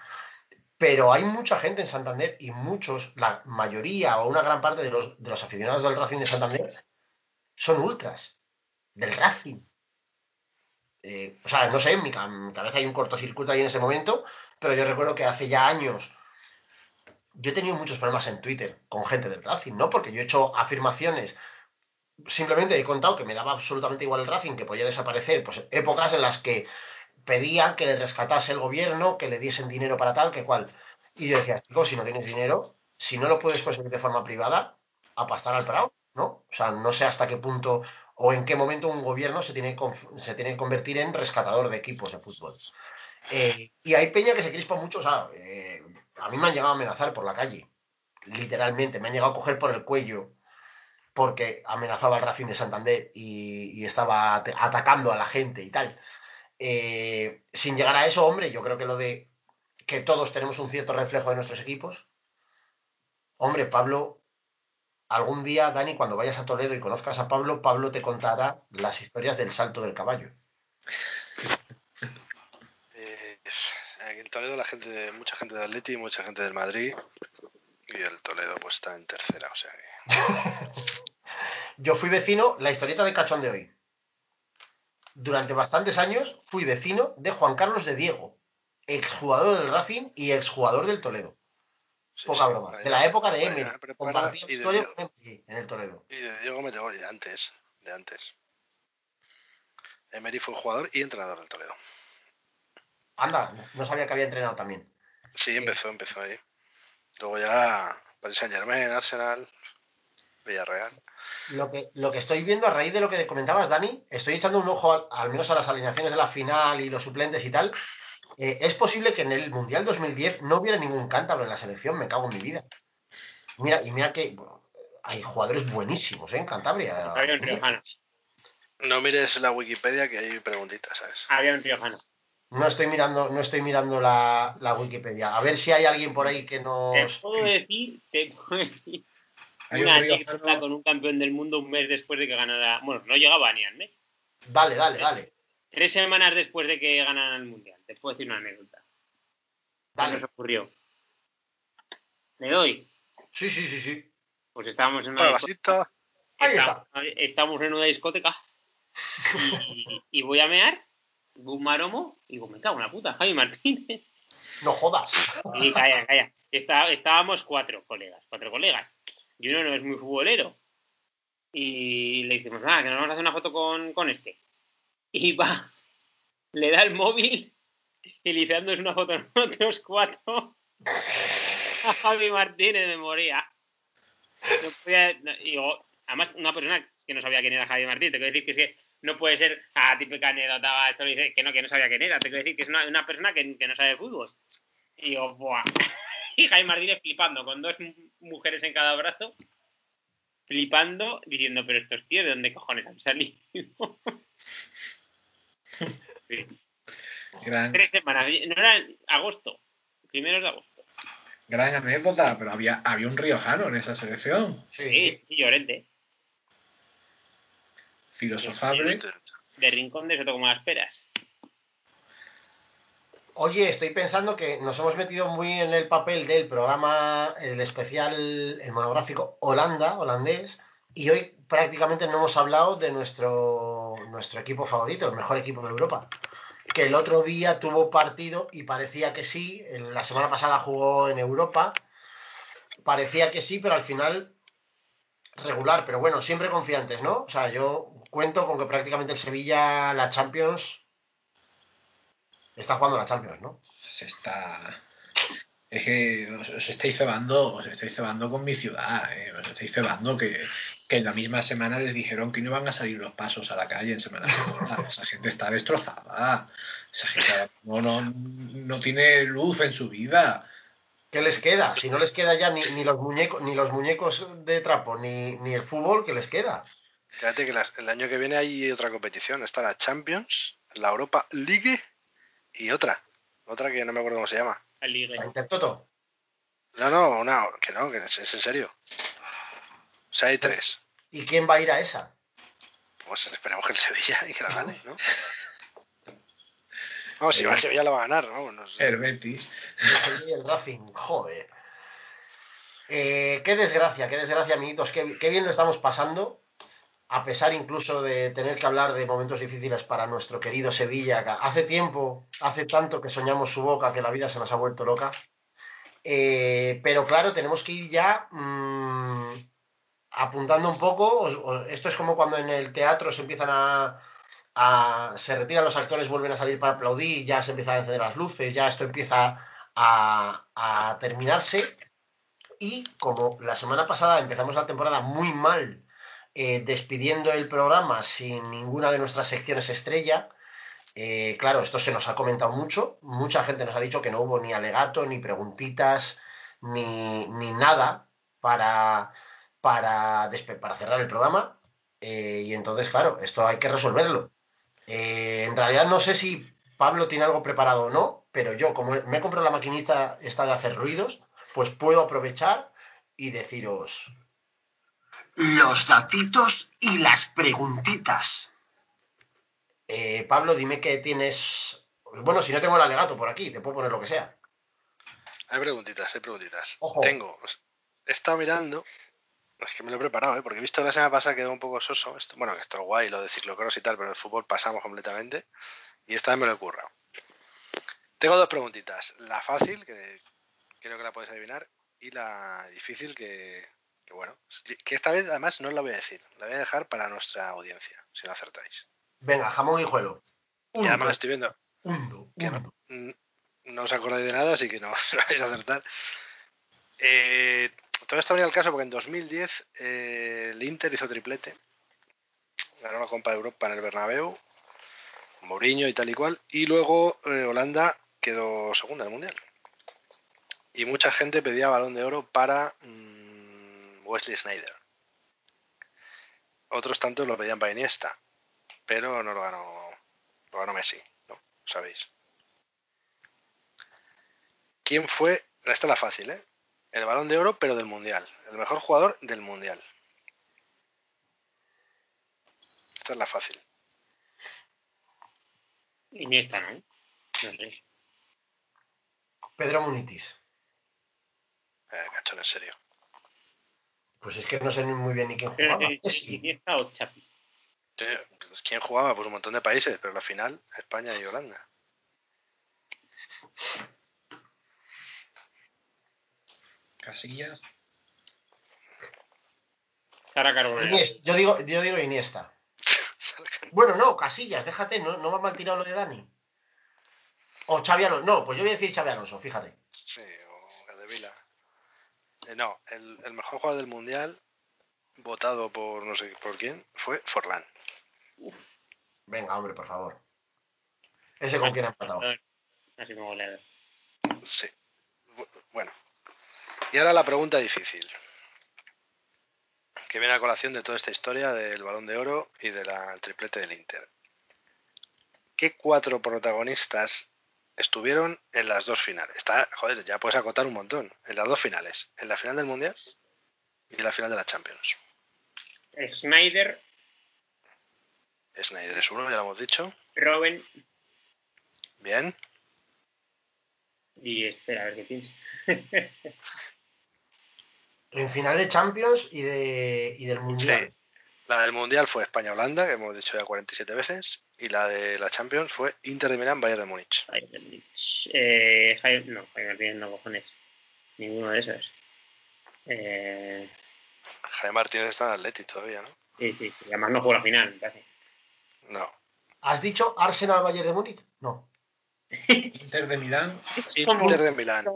Pero hay mucha gente en Santander y muchos, la mayoría o una gran parte de los, de los aficionados del Racing de Santander son ultras del Racing. Eh, o sea, no sé, en mi, en mi cabeza hay un cortocircuito ahí en ese momento, pero yo recuerdo que hace ya años yo he tenido muchos problemas en Twitter con gente del Racing, ¿no? Porque yo he hecho afirmaciones, simplemente he contado que me daba absolutamente igual el Racing, que podía desaparecer, pues épocas en las que pedían que le rescatase el gobierno, que le diesen dinero para tal, que cual. Y yo decía, chicos, si no tienes dinero, si no lo puedes conseguir de forma privada, a pastar al Prado, ¿no? O sea, no sé hasta qué punto o en qué momento un gobierno se tiene que, se tiene que convertir en rescatador de equipos de fútbol. Eh, y hay peña que se crispa mucho, o sea, eh, a mí me han llegado a amenazar por la calle, literalmente, me han llegado a coger por el cuello porque amenazaba al Racing de Santander y, y estaba at- atacando a la gente y tal. Eh, sin llegar a eso, hombre, yo creo que lo de que todos tenemos un cierto reflejo de nuestros equipos. Hombre, Pablo, algún día, Dani, cuando vayas a Toledo y conozcas a Pablo, Pablo te contará las historias del salto del caballo. Eh, aquí en Toledo la gente, mucha gente del Atleti, mucha gente del Madrid y el Toledo pues está en tercera, o sea que... Yo fui vecino, la historieta de Cachón de hoy. Durante bastantes años fui vecino de Juan Carlos de Diego, exjugador del Racing y exjugador del Toledo. sí, Poca sí, broma. vaya- De la época de Emery. Compartía historia con Emery en el Toledo. Y de Diego me de antes, de antes. Emery fue jugador y entrenador del Toledo. Anda, no sabía que había entrenado también. Sí, empezó, empezó ahí. Luego ya Paris Saint Germain, Arsenal, Villarreal. Lo que, lo que estoy viendo a raíz de lo que comentabas, Dani, estoy echando un ojo al, al menos a las alineaciones de la final y los suplentes y tal. Eh, es posible que en el Mundial 2010 no hubiera ningún cántabro en la selección, me cago en mi vida. Mira, y mira que bueno, hay jugadores buenísimos ¿eh? en Cantabria. Había un riojano. No mires la Wikipedia que hay preguntitas, ¿sabes? Había un riojano. No estoy mirando, no estoy mirando la, la Wikipedia. A ver si hay alguien por ahí que Te nos. puedo decir, te puedo decir Hay una un anécdota con un campeón del mundo un mes después de que ganara. Bueno, no llegaba ni al mes. Dale, dale, dale. Tres semanas después de que ganaran el mundial. Te puedo decir una anécdota. ¿Qué Dale. nos ocurrió? Le doy. Sí, sí, sí, sí. Pues estábamos en una Para la discoteca. cita. Ahí Estamos, estamos en una discoteca. Y, y voy a mear. Un maromo. Y digo, me cago en la puta, Javi Martínez. No jodas. Y calla, calla. Está- estábamos cuatro colegas, cuatro colegas. Y uno no es muy futbolero. Y le decimos, nada, que nos vamos a hacer una foto con, con este. Y va, le da el móvil y le dice, "Haznos una foto nosotros cuatro. A Javi Martínez me moría. No podía- además, una persona que no sabía quién era Javi Martínez, te quiero decir que es que no puede ser, ah, típica anécdota, esto dice, que no, que no sabía quién era, te quiero decir que es una, una persona que, que no sabe fútbol. Y digo, buah. Y Jaime Martínez flipando, con dos mu- mujeres en cada brazo, flipando, diciendo, pero estos tíos, ¿de dónde cojones han salido? Sí. Gran, Tres semanas, no era agosto, primeros de agosto. gran anécdota, pero había, había un riojano en esa selección. Sí, Sí. sí, sí, Llorente. Filosofable. De rincón de Soto como las peras. Oye, estoy pensando que nos hemos metido muy en el papel del programa, el especial, el monográfico Holanda, holandés, y hoy prácticamente no hemos hablado de nuestro, nuestro equipo favorito, el mejor equipo de Europa. Que el otro día tuvo partido y parecía que sí, la semana pasada jugó en Europa, parecía que sí, pero al final regular, pero bueno, siempre confiantes, ¿no? O sea, yo cuento con que prácticamente el Sevilla, la Champions, está jugando la Champions, ¿no? Se está. Es que os, os estáis cebando, os estáis cebando con mi ciudad, eh, os estáis cebando que, que en la misma semana les dijeron que no iban a salir los pasos a la calle en Semana Santa. Esa gente está destrozada. Esa gente mismo no, no tiene luz en su vida. ¿Qué les queda? Si no les queda ya ni, ni los muñecos, ni los muñecos de trapo, ni, ni el fútbol, ¿qué les queda? Fíjate que las- el año que viene hay otra competición. Está la Champions, la Europa League y otra. Otra que no me acuerdo cómo se llama. Ligue. La Intertoto. No, no, no, que no, que es, es en serio. O sea, hay tres. ¿Y quién va a ir a esa? Pues esperemos que el Sevilla y que la gane, ¿no? Vamos, si va el Sevilla lo va a ganar, ¿no? No sé. El Betis. El el Racing, joder. Eh, qué desgracia, qué desgracia, amiguitos. Qué, qué bien lo estamos pasando. A pesar incluso de tener que hablar de momentos difíciles para nuestro querido Sevilla. Hace tiempo, hace tanto que soñamos su boca que la vida se nos ha vuelto loca. Eh, pero claro, tenemos que ir ya mm, apuntando un poco. esto es como cuando en el teatro se empiezan a, se retiran los actores, vuelven a salir para aplaudir, ya se empiezan a encender las luces, ya esto empieza a terminarse. Y como la semana pasada empezamos la temporada muy mal, eh, despidiendo el programa sin ninguna de nuestras secciones estrella, eh, claro, esto se nos ha comentado mucho. Mucha gente nos ha dicho que no hubo ni alegato, ni preguntitas, ni, ni nada para, para, para cerrar el programa. Eh, y entonces, claro, esto hay que resolverlo. En realidad no sé si Pablo tiene algo preparado o no. pero yo, como me he comprado la maquinista esta de hacer ruidos, pues puedo aprovechar y deciros. Los datitos y las preguntitas. Eh, Pablo, dime que tienes. Bueno, si no tengo el alegato por aquí, te puedo poner lo que sea. Hay preguntitas, hay preguntitas. Ojo. Tengo. He estado mirando. Es que me lo he preparado, ¿eh? porque he visto que la semana pasada quedó un poco soso. Esto, bueno, que esto es guay, lo de ciclocross y tal, pero el fútbol pasamos completamente. Y esta vez me lo he currado. Tengo dos preguntitas. La fácil, que creo que la podéis adivinar, y la difícil, que, que bueno, que esta vez además no la voy a decir. La voy a dejar para nuestra audiencia, si no acertáis. Venga, jamón y juelo. Y además estoy viendo no, n- no os acordáis de nada, así que no, no vais a acertar. Eh, todo esto venía al caso porque en 2010 eh, el Inter hizo triplete, ganó la Copa de Europa en el Bernabéu, Mourinho y tal y cual, y luego eh, Holanda quedó segunda en el Mundial. Y mucha gente pedía balón de oro para mm, Wesley Snyder. Otros tantos lo pedían para Iniesta, pero no lo ganó, lo ganó Messi, ¿no? Sabéis. ¿Quién fue? Esta es la fácil, ¿eh? El balón de oro, pero del mundial. El mejor jugador del mundial. Esta es la fácil. Iniesta, ¿no? No sé. Pedro Munitis. Eh, cachón, en serio. Pues es que no sé ni muy bien ni quién jugaba. Messi. ¿Iniesta o Chapi? Pues, ¿Quién jugaba? Pues un montón de países, pero la final, España y Holanda. Casillas. Sara Carbonell. Yo digo, yo digo Iniesta. Bueno, no, Casillas, déjate, no, no va mal tirado lo de Dani. O Xavi Alonso. No, pues yo voy a decir Xavi Alonso, fíjate. Sí, o Gadevila. Eh, no, el, el mejor jugador del mundial, votado por no sé por quién, fue Forlán. Venga, hombre, por favor. Ese con quien ha empatado. Así como goleador. Sí. Bu- Bueno. Y ahora la pregunta difícil. Que viene a colación de toda esta historia del balón de oro y del triplete del Inter. ¿Qué cuatro protagonistas estuvieron en las dos finales? Está, joder, ya puedes acotar un montón. En las dos finales. En la final del Mundial y en la final de la Champions. Snyder, Snyder es uno, ya lo hemos dicho. Robin Bien. y espera, a ver qué pienso. En final de Champions y, de, y del Mundial. La del Mundial fue España-Holanda, que hemos dicho ya 47 veces. Y la de la Champions fue Inter de Milán, Bayern de Múnich. Jaime Martínez. Eh, Jaime, no, Jaime Martínez no cojones. Ninguno de esos. Eh, Jaime Martínez está en Atleti todavía, ¿no? sí, sí, sí. Además no jugó la final, me parece. No. ¿Has dicho Arsenal Bayern de Múnich? No. Inter de Milán. como- Inter de Milán.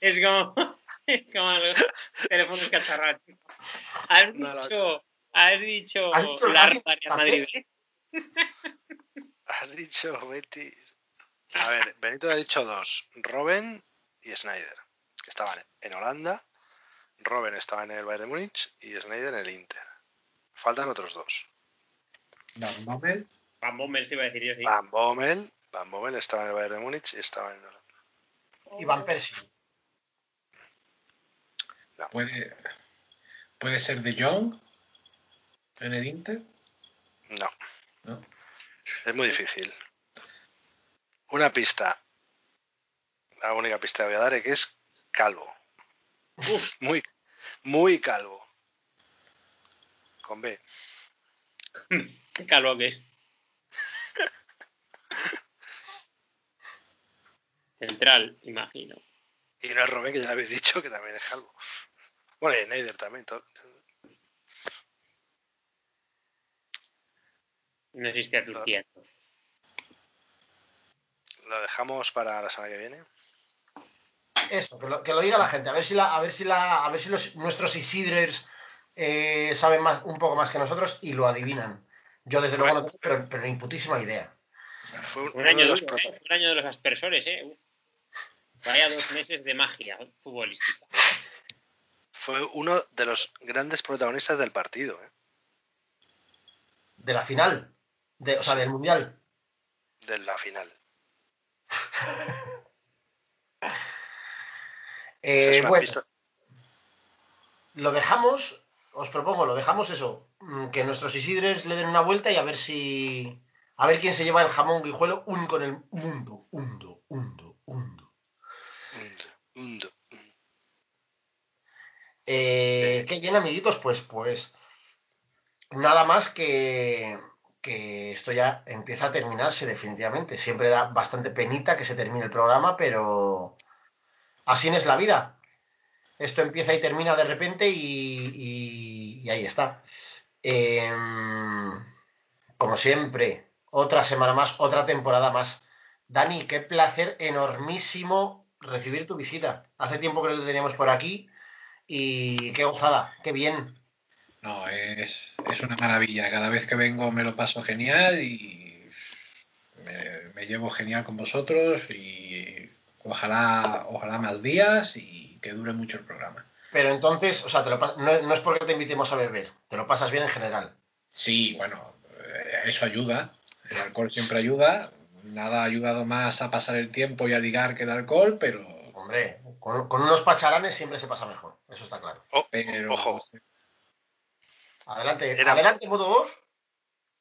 Es como, es como los teléfonos cacharrados. Has No, no. dicho, has dicho, Has dicho la Real Madrid. Has dicho Betis. A ver, Benito ha dicho dos: Robben y Snyder, que estaban en Holanda. Robben estaba en el Bayern de Múnich y Snyder en el Inter. Faltan otros dos. Van Bommel. Van Bommel se iba a decir yo, sí. Van Bommel. Van Bommel estaba en el Bayern de Múnich y estaba en Holanda. Y Van Persie. Puede, puede ser de Jong en el Inter. No. ¿no? Es muy difícil. Una pista. La única pista que voy a dar es que es calvo. Muy, muy calvo. Con B. Qué calvo que es. Central, imagino. Y no es que ya habéis dicho que también es calvo. Bueno, y Snyder también. to- No existe a Turquía. Lo dejamos para la semana que viene. Eso, que lo, que lo diga la gente. A ver si la, a ver si la, a ver si los, nuestros Isidres eh, saben más, un poco más que nosotros y lo adivinan. Yo desde luego no tengo, pero, pero ni putísima idea. Fue un- año, de los duro, prota- ¿eh? Un año de los aspersores, ¿eh? Vaya dos meses de magia futbolística. fue uno de los grandes protagonistas del partido. ¿eh? De la final. De, o sea, del Mundial. De la final. Eh, bueno, pista- lo dejamos, os propongo, lo dejamos eso, mm, que nuestros Isidres le den una vuelta y a ver si. A ver quién se lleva el jamón guijuelo único en el mundo. Undo, undo, undo. Hundo, hundo. Eh, ¿Qué bien, amiguitos? Pues, pues. Nada más que. Que esto ya empieza a terminarse definitivamente. Siempre da bastante penita que se termine el programa, pero. Así es la vida. Esto empieza y termina de repente y, y- ahí está. Em, como siempre, otra semana más, otra temporada más. Dani, qué placer enormísimo recibir tu visita. Hace tiempo que no te teníamos por aquí y qué gozada, qué bien. No, es, es una maravilla. Cada vez que vengo me lo paso genial y me, me llevo genial con vosotros y ojalá, ojalá más días y que dure mucho el programa. Pero entonces, o sea, te lo no, no es porque te invitemos a beber, te lo pasas bien en general. Sí, bueno, eh, eso ayuda. El alcohol siempre ayuda. Nada ha ayudado más a pasar el tiempo y a ligar que el alcohol, pero, Hombre, con, con unos pacharanes siempre se pasa mejor, eso está claro. Oh, pero Ojo. Adelante, Era- adelante, modo 2.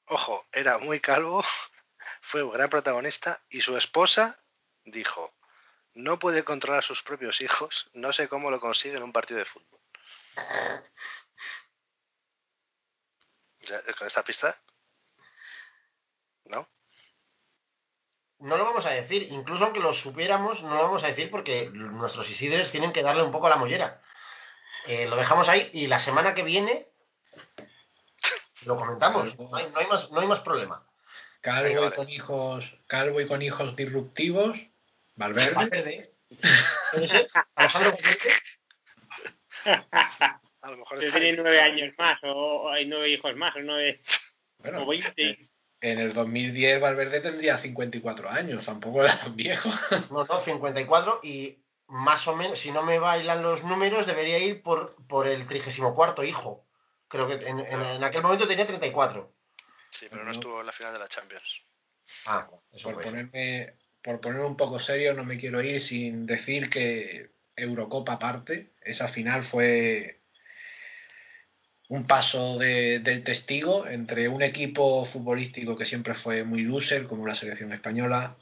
Ojo, era muy calvo, fue un gran protagonista y su esposa dijo, no puede controlar a sus propios hijos, no sé cómo lo consigue en un partido de fútbol. Ya, Con esta pista, ¿no? No lo vamos a decir, incluso aunque lo supiéramos, no lo vamos a decir porque nuestros Isidres tienen que darle un poco a la mollera. Eh, lo dejamos ahí y la semana que viene lo comentamos. No hay, no hay más, no hay más problema. calvo y Venga, con hijos, calvo y con hijos disruptivos, Valverde. Valverde. ¿Puede ser? Alejandro Valverde. A lo mejor ahí, nueve años más, o, hay nueve hijos más, o nueve, Bueno, o veinte. en el 2010 Valverde tendría 54 años, tampoco era tan viejo. No, no, 54 y más o menos, si no me bailan los números, debería ir por, por el 34 hijo. Creo que en, en- en aquel momento tenía 34. Sí, pero no estuvo en la final de la Champions. Ah, eso Por ponerme, por ponerme un poco serio, no me quiero ir sin decir que Eurocopa aparte, esa final fue un paso de- del testigo entre un equipo futbolístico que siempre fue muy loser, como la selección española,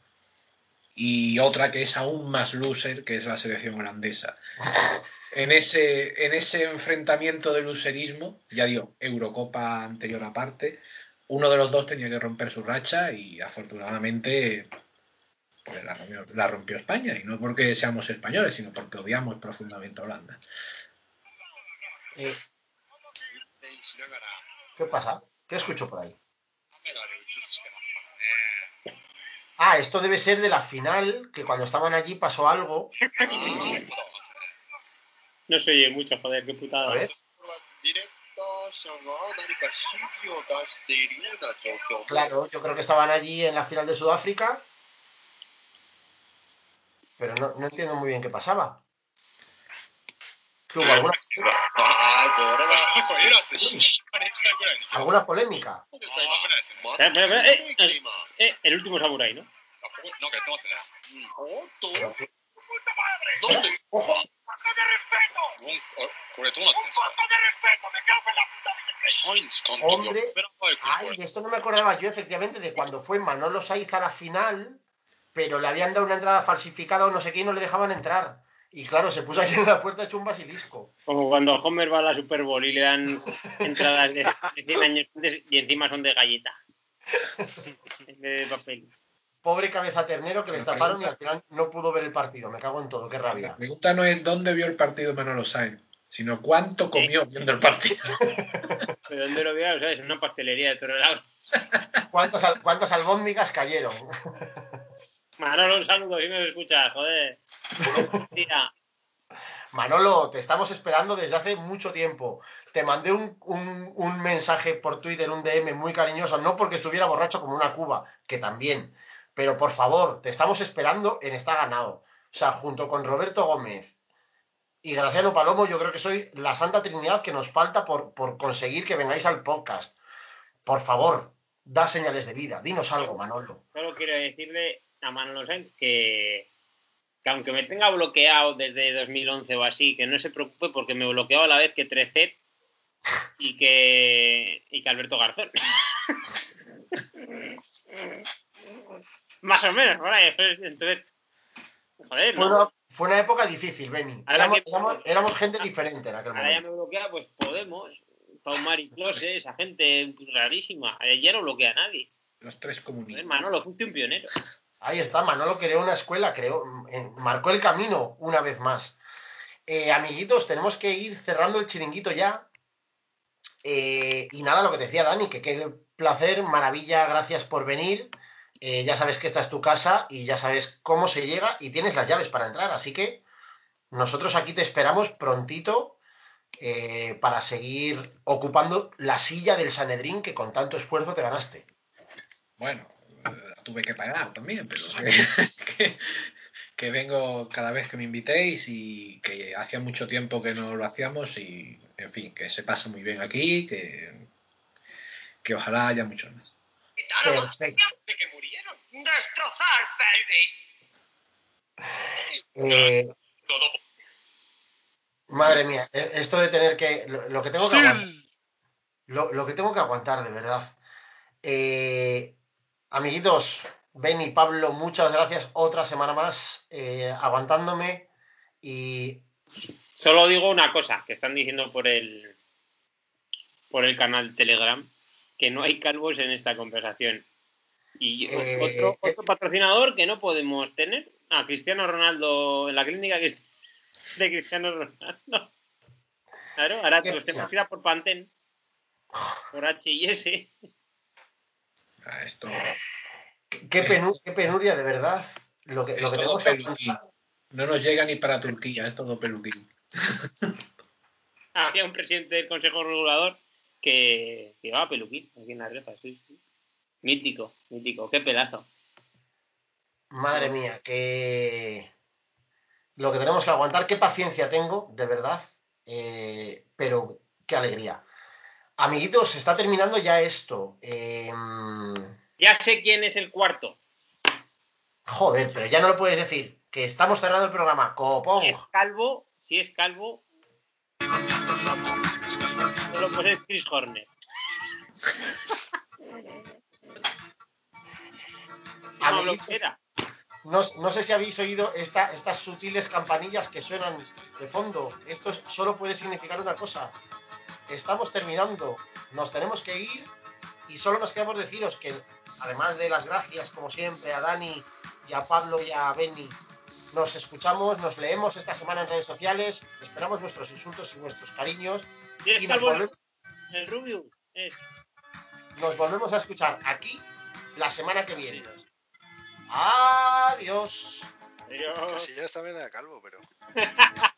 y otra que es aún más loser, que es la selección holandesa. En ese, en ese enfrentamiento de loserismo, ya digo, Eurocopa anterior aparte, uno de los dos tenía que romper su racha y afortunadamente pues la rompió, la rompió España y no porque seamos españoles sino porque odiamos profundamente a Holanda Eh, ¿Qué pasa? ¿Qué escucho por ahí? Ah, esto debe ser de la final, que cuando estaban allí pasó algo. No se oye mucho, joder, qué putada. Claro, yo creo que estaban allí en la final de Sudáfrica. Pero no, no entiendo muy bien qué pasaba. ああ、これは、これエラス引かれちゃうぐらいに。 alguna polémica? あー危ないですね。まええええ今。 Eh, el último samurái, ¿no? あ、ここなんかやってますね。うん。おっと Pero なん que- で ¡Ojo! なんあこれどうなってんですかサインズ監督が Hombre オペラバイクでこ Ay, れ de esto no me acordaba yo efectivamente de cuando fue Manolo Saiz a la final, pero le habían dado una entrada falsificada o no sé qué y no le dejaban entrar. Y claro, se puso ahí en la puerta hecho un basilisco. Como cuando Homer va a la Super Bowl y le dan entradas de, de 100 años antes y encima son de galleta. En vez de papel. Pobre cabeza ternero que le La estafaron y al final no pudo ver el partido. Me cago en todo, qué rabia. la pregunta no es dónde vio el partido Manolo Sáenz sino cuánto comió viendo el partido ¿Pero dónde lo veo? O sea, es una pastelería de Torrelao. ¿Cuántas, al- cuántas albóndigas cayeron? Manolo, un saludo si nos escuchas, joder. Manolo, te estamos esperando desde hace mucho tiempo. Te mandé un, un- un mensaje por Twitter, un DM muy cariñoso, no porque estuviera borracho como una cuba, que también, pero por favor, te estamos esperando en Está Ganado. O sea, junto con Roberto Gómez y Graciano Palomo, yo creo que soy la santa trinidad que nos falta por, por conseguir que vengáis al podcast. Por favor, da señales de vida. Dinos algo, Manolo. Solo quiero decirle a Manolo Sainz que, que aunque me tenga bloqueado desde 2011 o así, que no se preocupe porque me bloqueó a la vez que Trecet y que, y que Alberto Garzón. Más o menos, por ahí. Entonces, joder, Fue ¿no? una, fue una época difícil, Benny. Ahora Éramos, que- éramos- éramos gente diferente en aquel Ahora ya momento. me bloquea, pues Podemos, Paumar y Close, esa gente rarísima. Ya no bloquea a nadie. Los tres comunistas. Manolo, fuiste un pionero. Ahí está, Manolo creó una escuela, creó, eh, marcó el camino una vez más. Eh, amiguitos, tenemos que ir cerrando el chiringuito ya. Eh, y nada, lo que decía Dani, que qué placer, maravilla, gracias por venir. Eh, ya sabes que esta es tu casa y ya sabes cómo se llega y tienes las llaves para entrar. Así que nosotros aquí te esperamos prontito para seguir ocupando la silla del Sanedrín que con tanto esfuerzo te ganaste. Bueno, tuve que pagar también, pero que, que- que vengo cada vez que me invitéis y que hacía mucho tiempo que no lo hacíamos y, en fin, que se pasa muy bien aquí, que, que ojalá haya muchos más. Perfecto. de que murieron. Destrozar pelvis. Eh, madre mía, e- esto de tener que. Lo, lo que tengo que aguantar. Lo, lo que tengo que aguantar, de verdad. Eh, amiguitos, Ben y Pablo, muchas gracias. Otra semana más eh, aguantándome. Y Solo digo una cosa, que están diciendo por el por el canal Telegram, que no hay calvos en esta conversación. Y Eh, otro, eh. otro patrocinador que no podemos tener, a Cristiano Ronaldo en la clínica de Cristiano Ronaldo. Claro, ahora los tenemos que ir a por Pantene, por H y S. Esto qué, qué penu- qué penuria, de verdad. Lo que, lo es que todo tenemos que peluquín. aguantar. No nos llega ni para Turquía, es todo peluquín. Había un presidente del Consejo Regulador que, llevaba peluquín aquí en la reja, sí, sí. Mítico, mítico, qué pedazo. Madre mía, que lo que tenemos que aguantar, qué paciencia tengo, de verdad, eh, pero qué alegría. Amiguitos, se está terminando ya esto. Eh, Ya sé quién es el cuarto. joder, pero ya no lo puedes decir, que estamos cerrando el programa. Copón. Si es calvo, si es calvo, solo puede ser Chris Horner. No, Amiguitos, sé si habéis oído esta- estas sutiles campanillas que suenan de fondo. Esto es- solo puede significar una cosa. Estamos terminando, nos tenemos que ir y solo nos queda por deciros que, además de las gracias, como siempre, a Dani y a Pablo y a Benny, nos escuchamos, nos leemos esta semana en redes sociales, esperamos vuestros insultos y vuestros cariños Si es y nos volvemos, el Rubio es. nos volvemos a escuchar aquí la semana que viene. Adiós. Adiós. Casillas también era calvo, pero.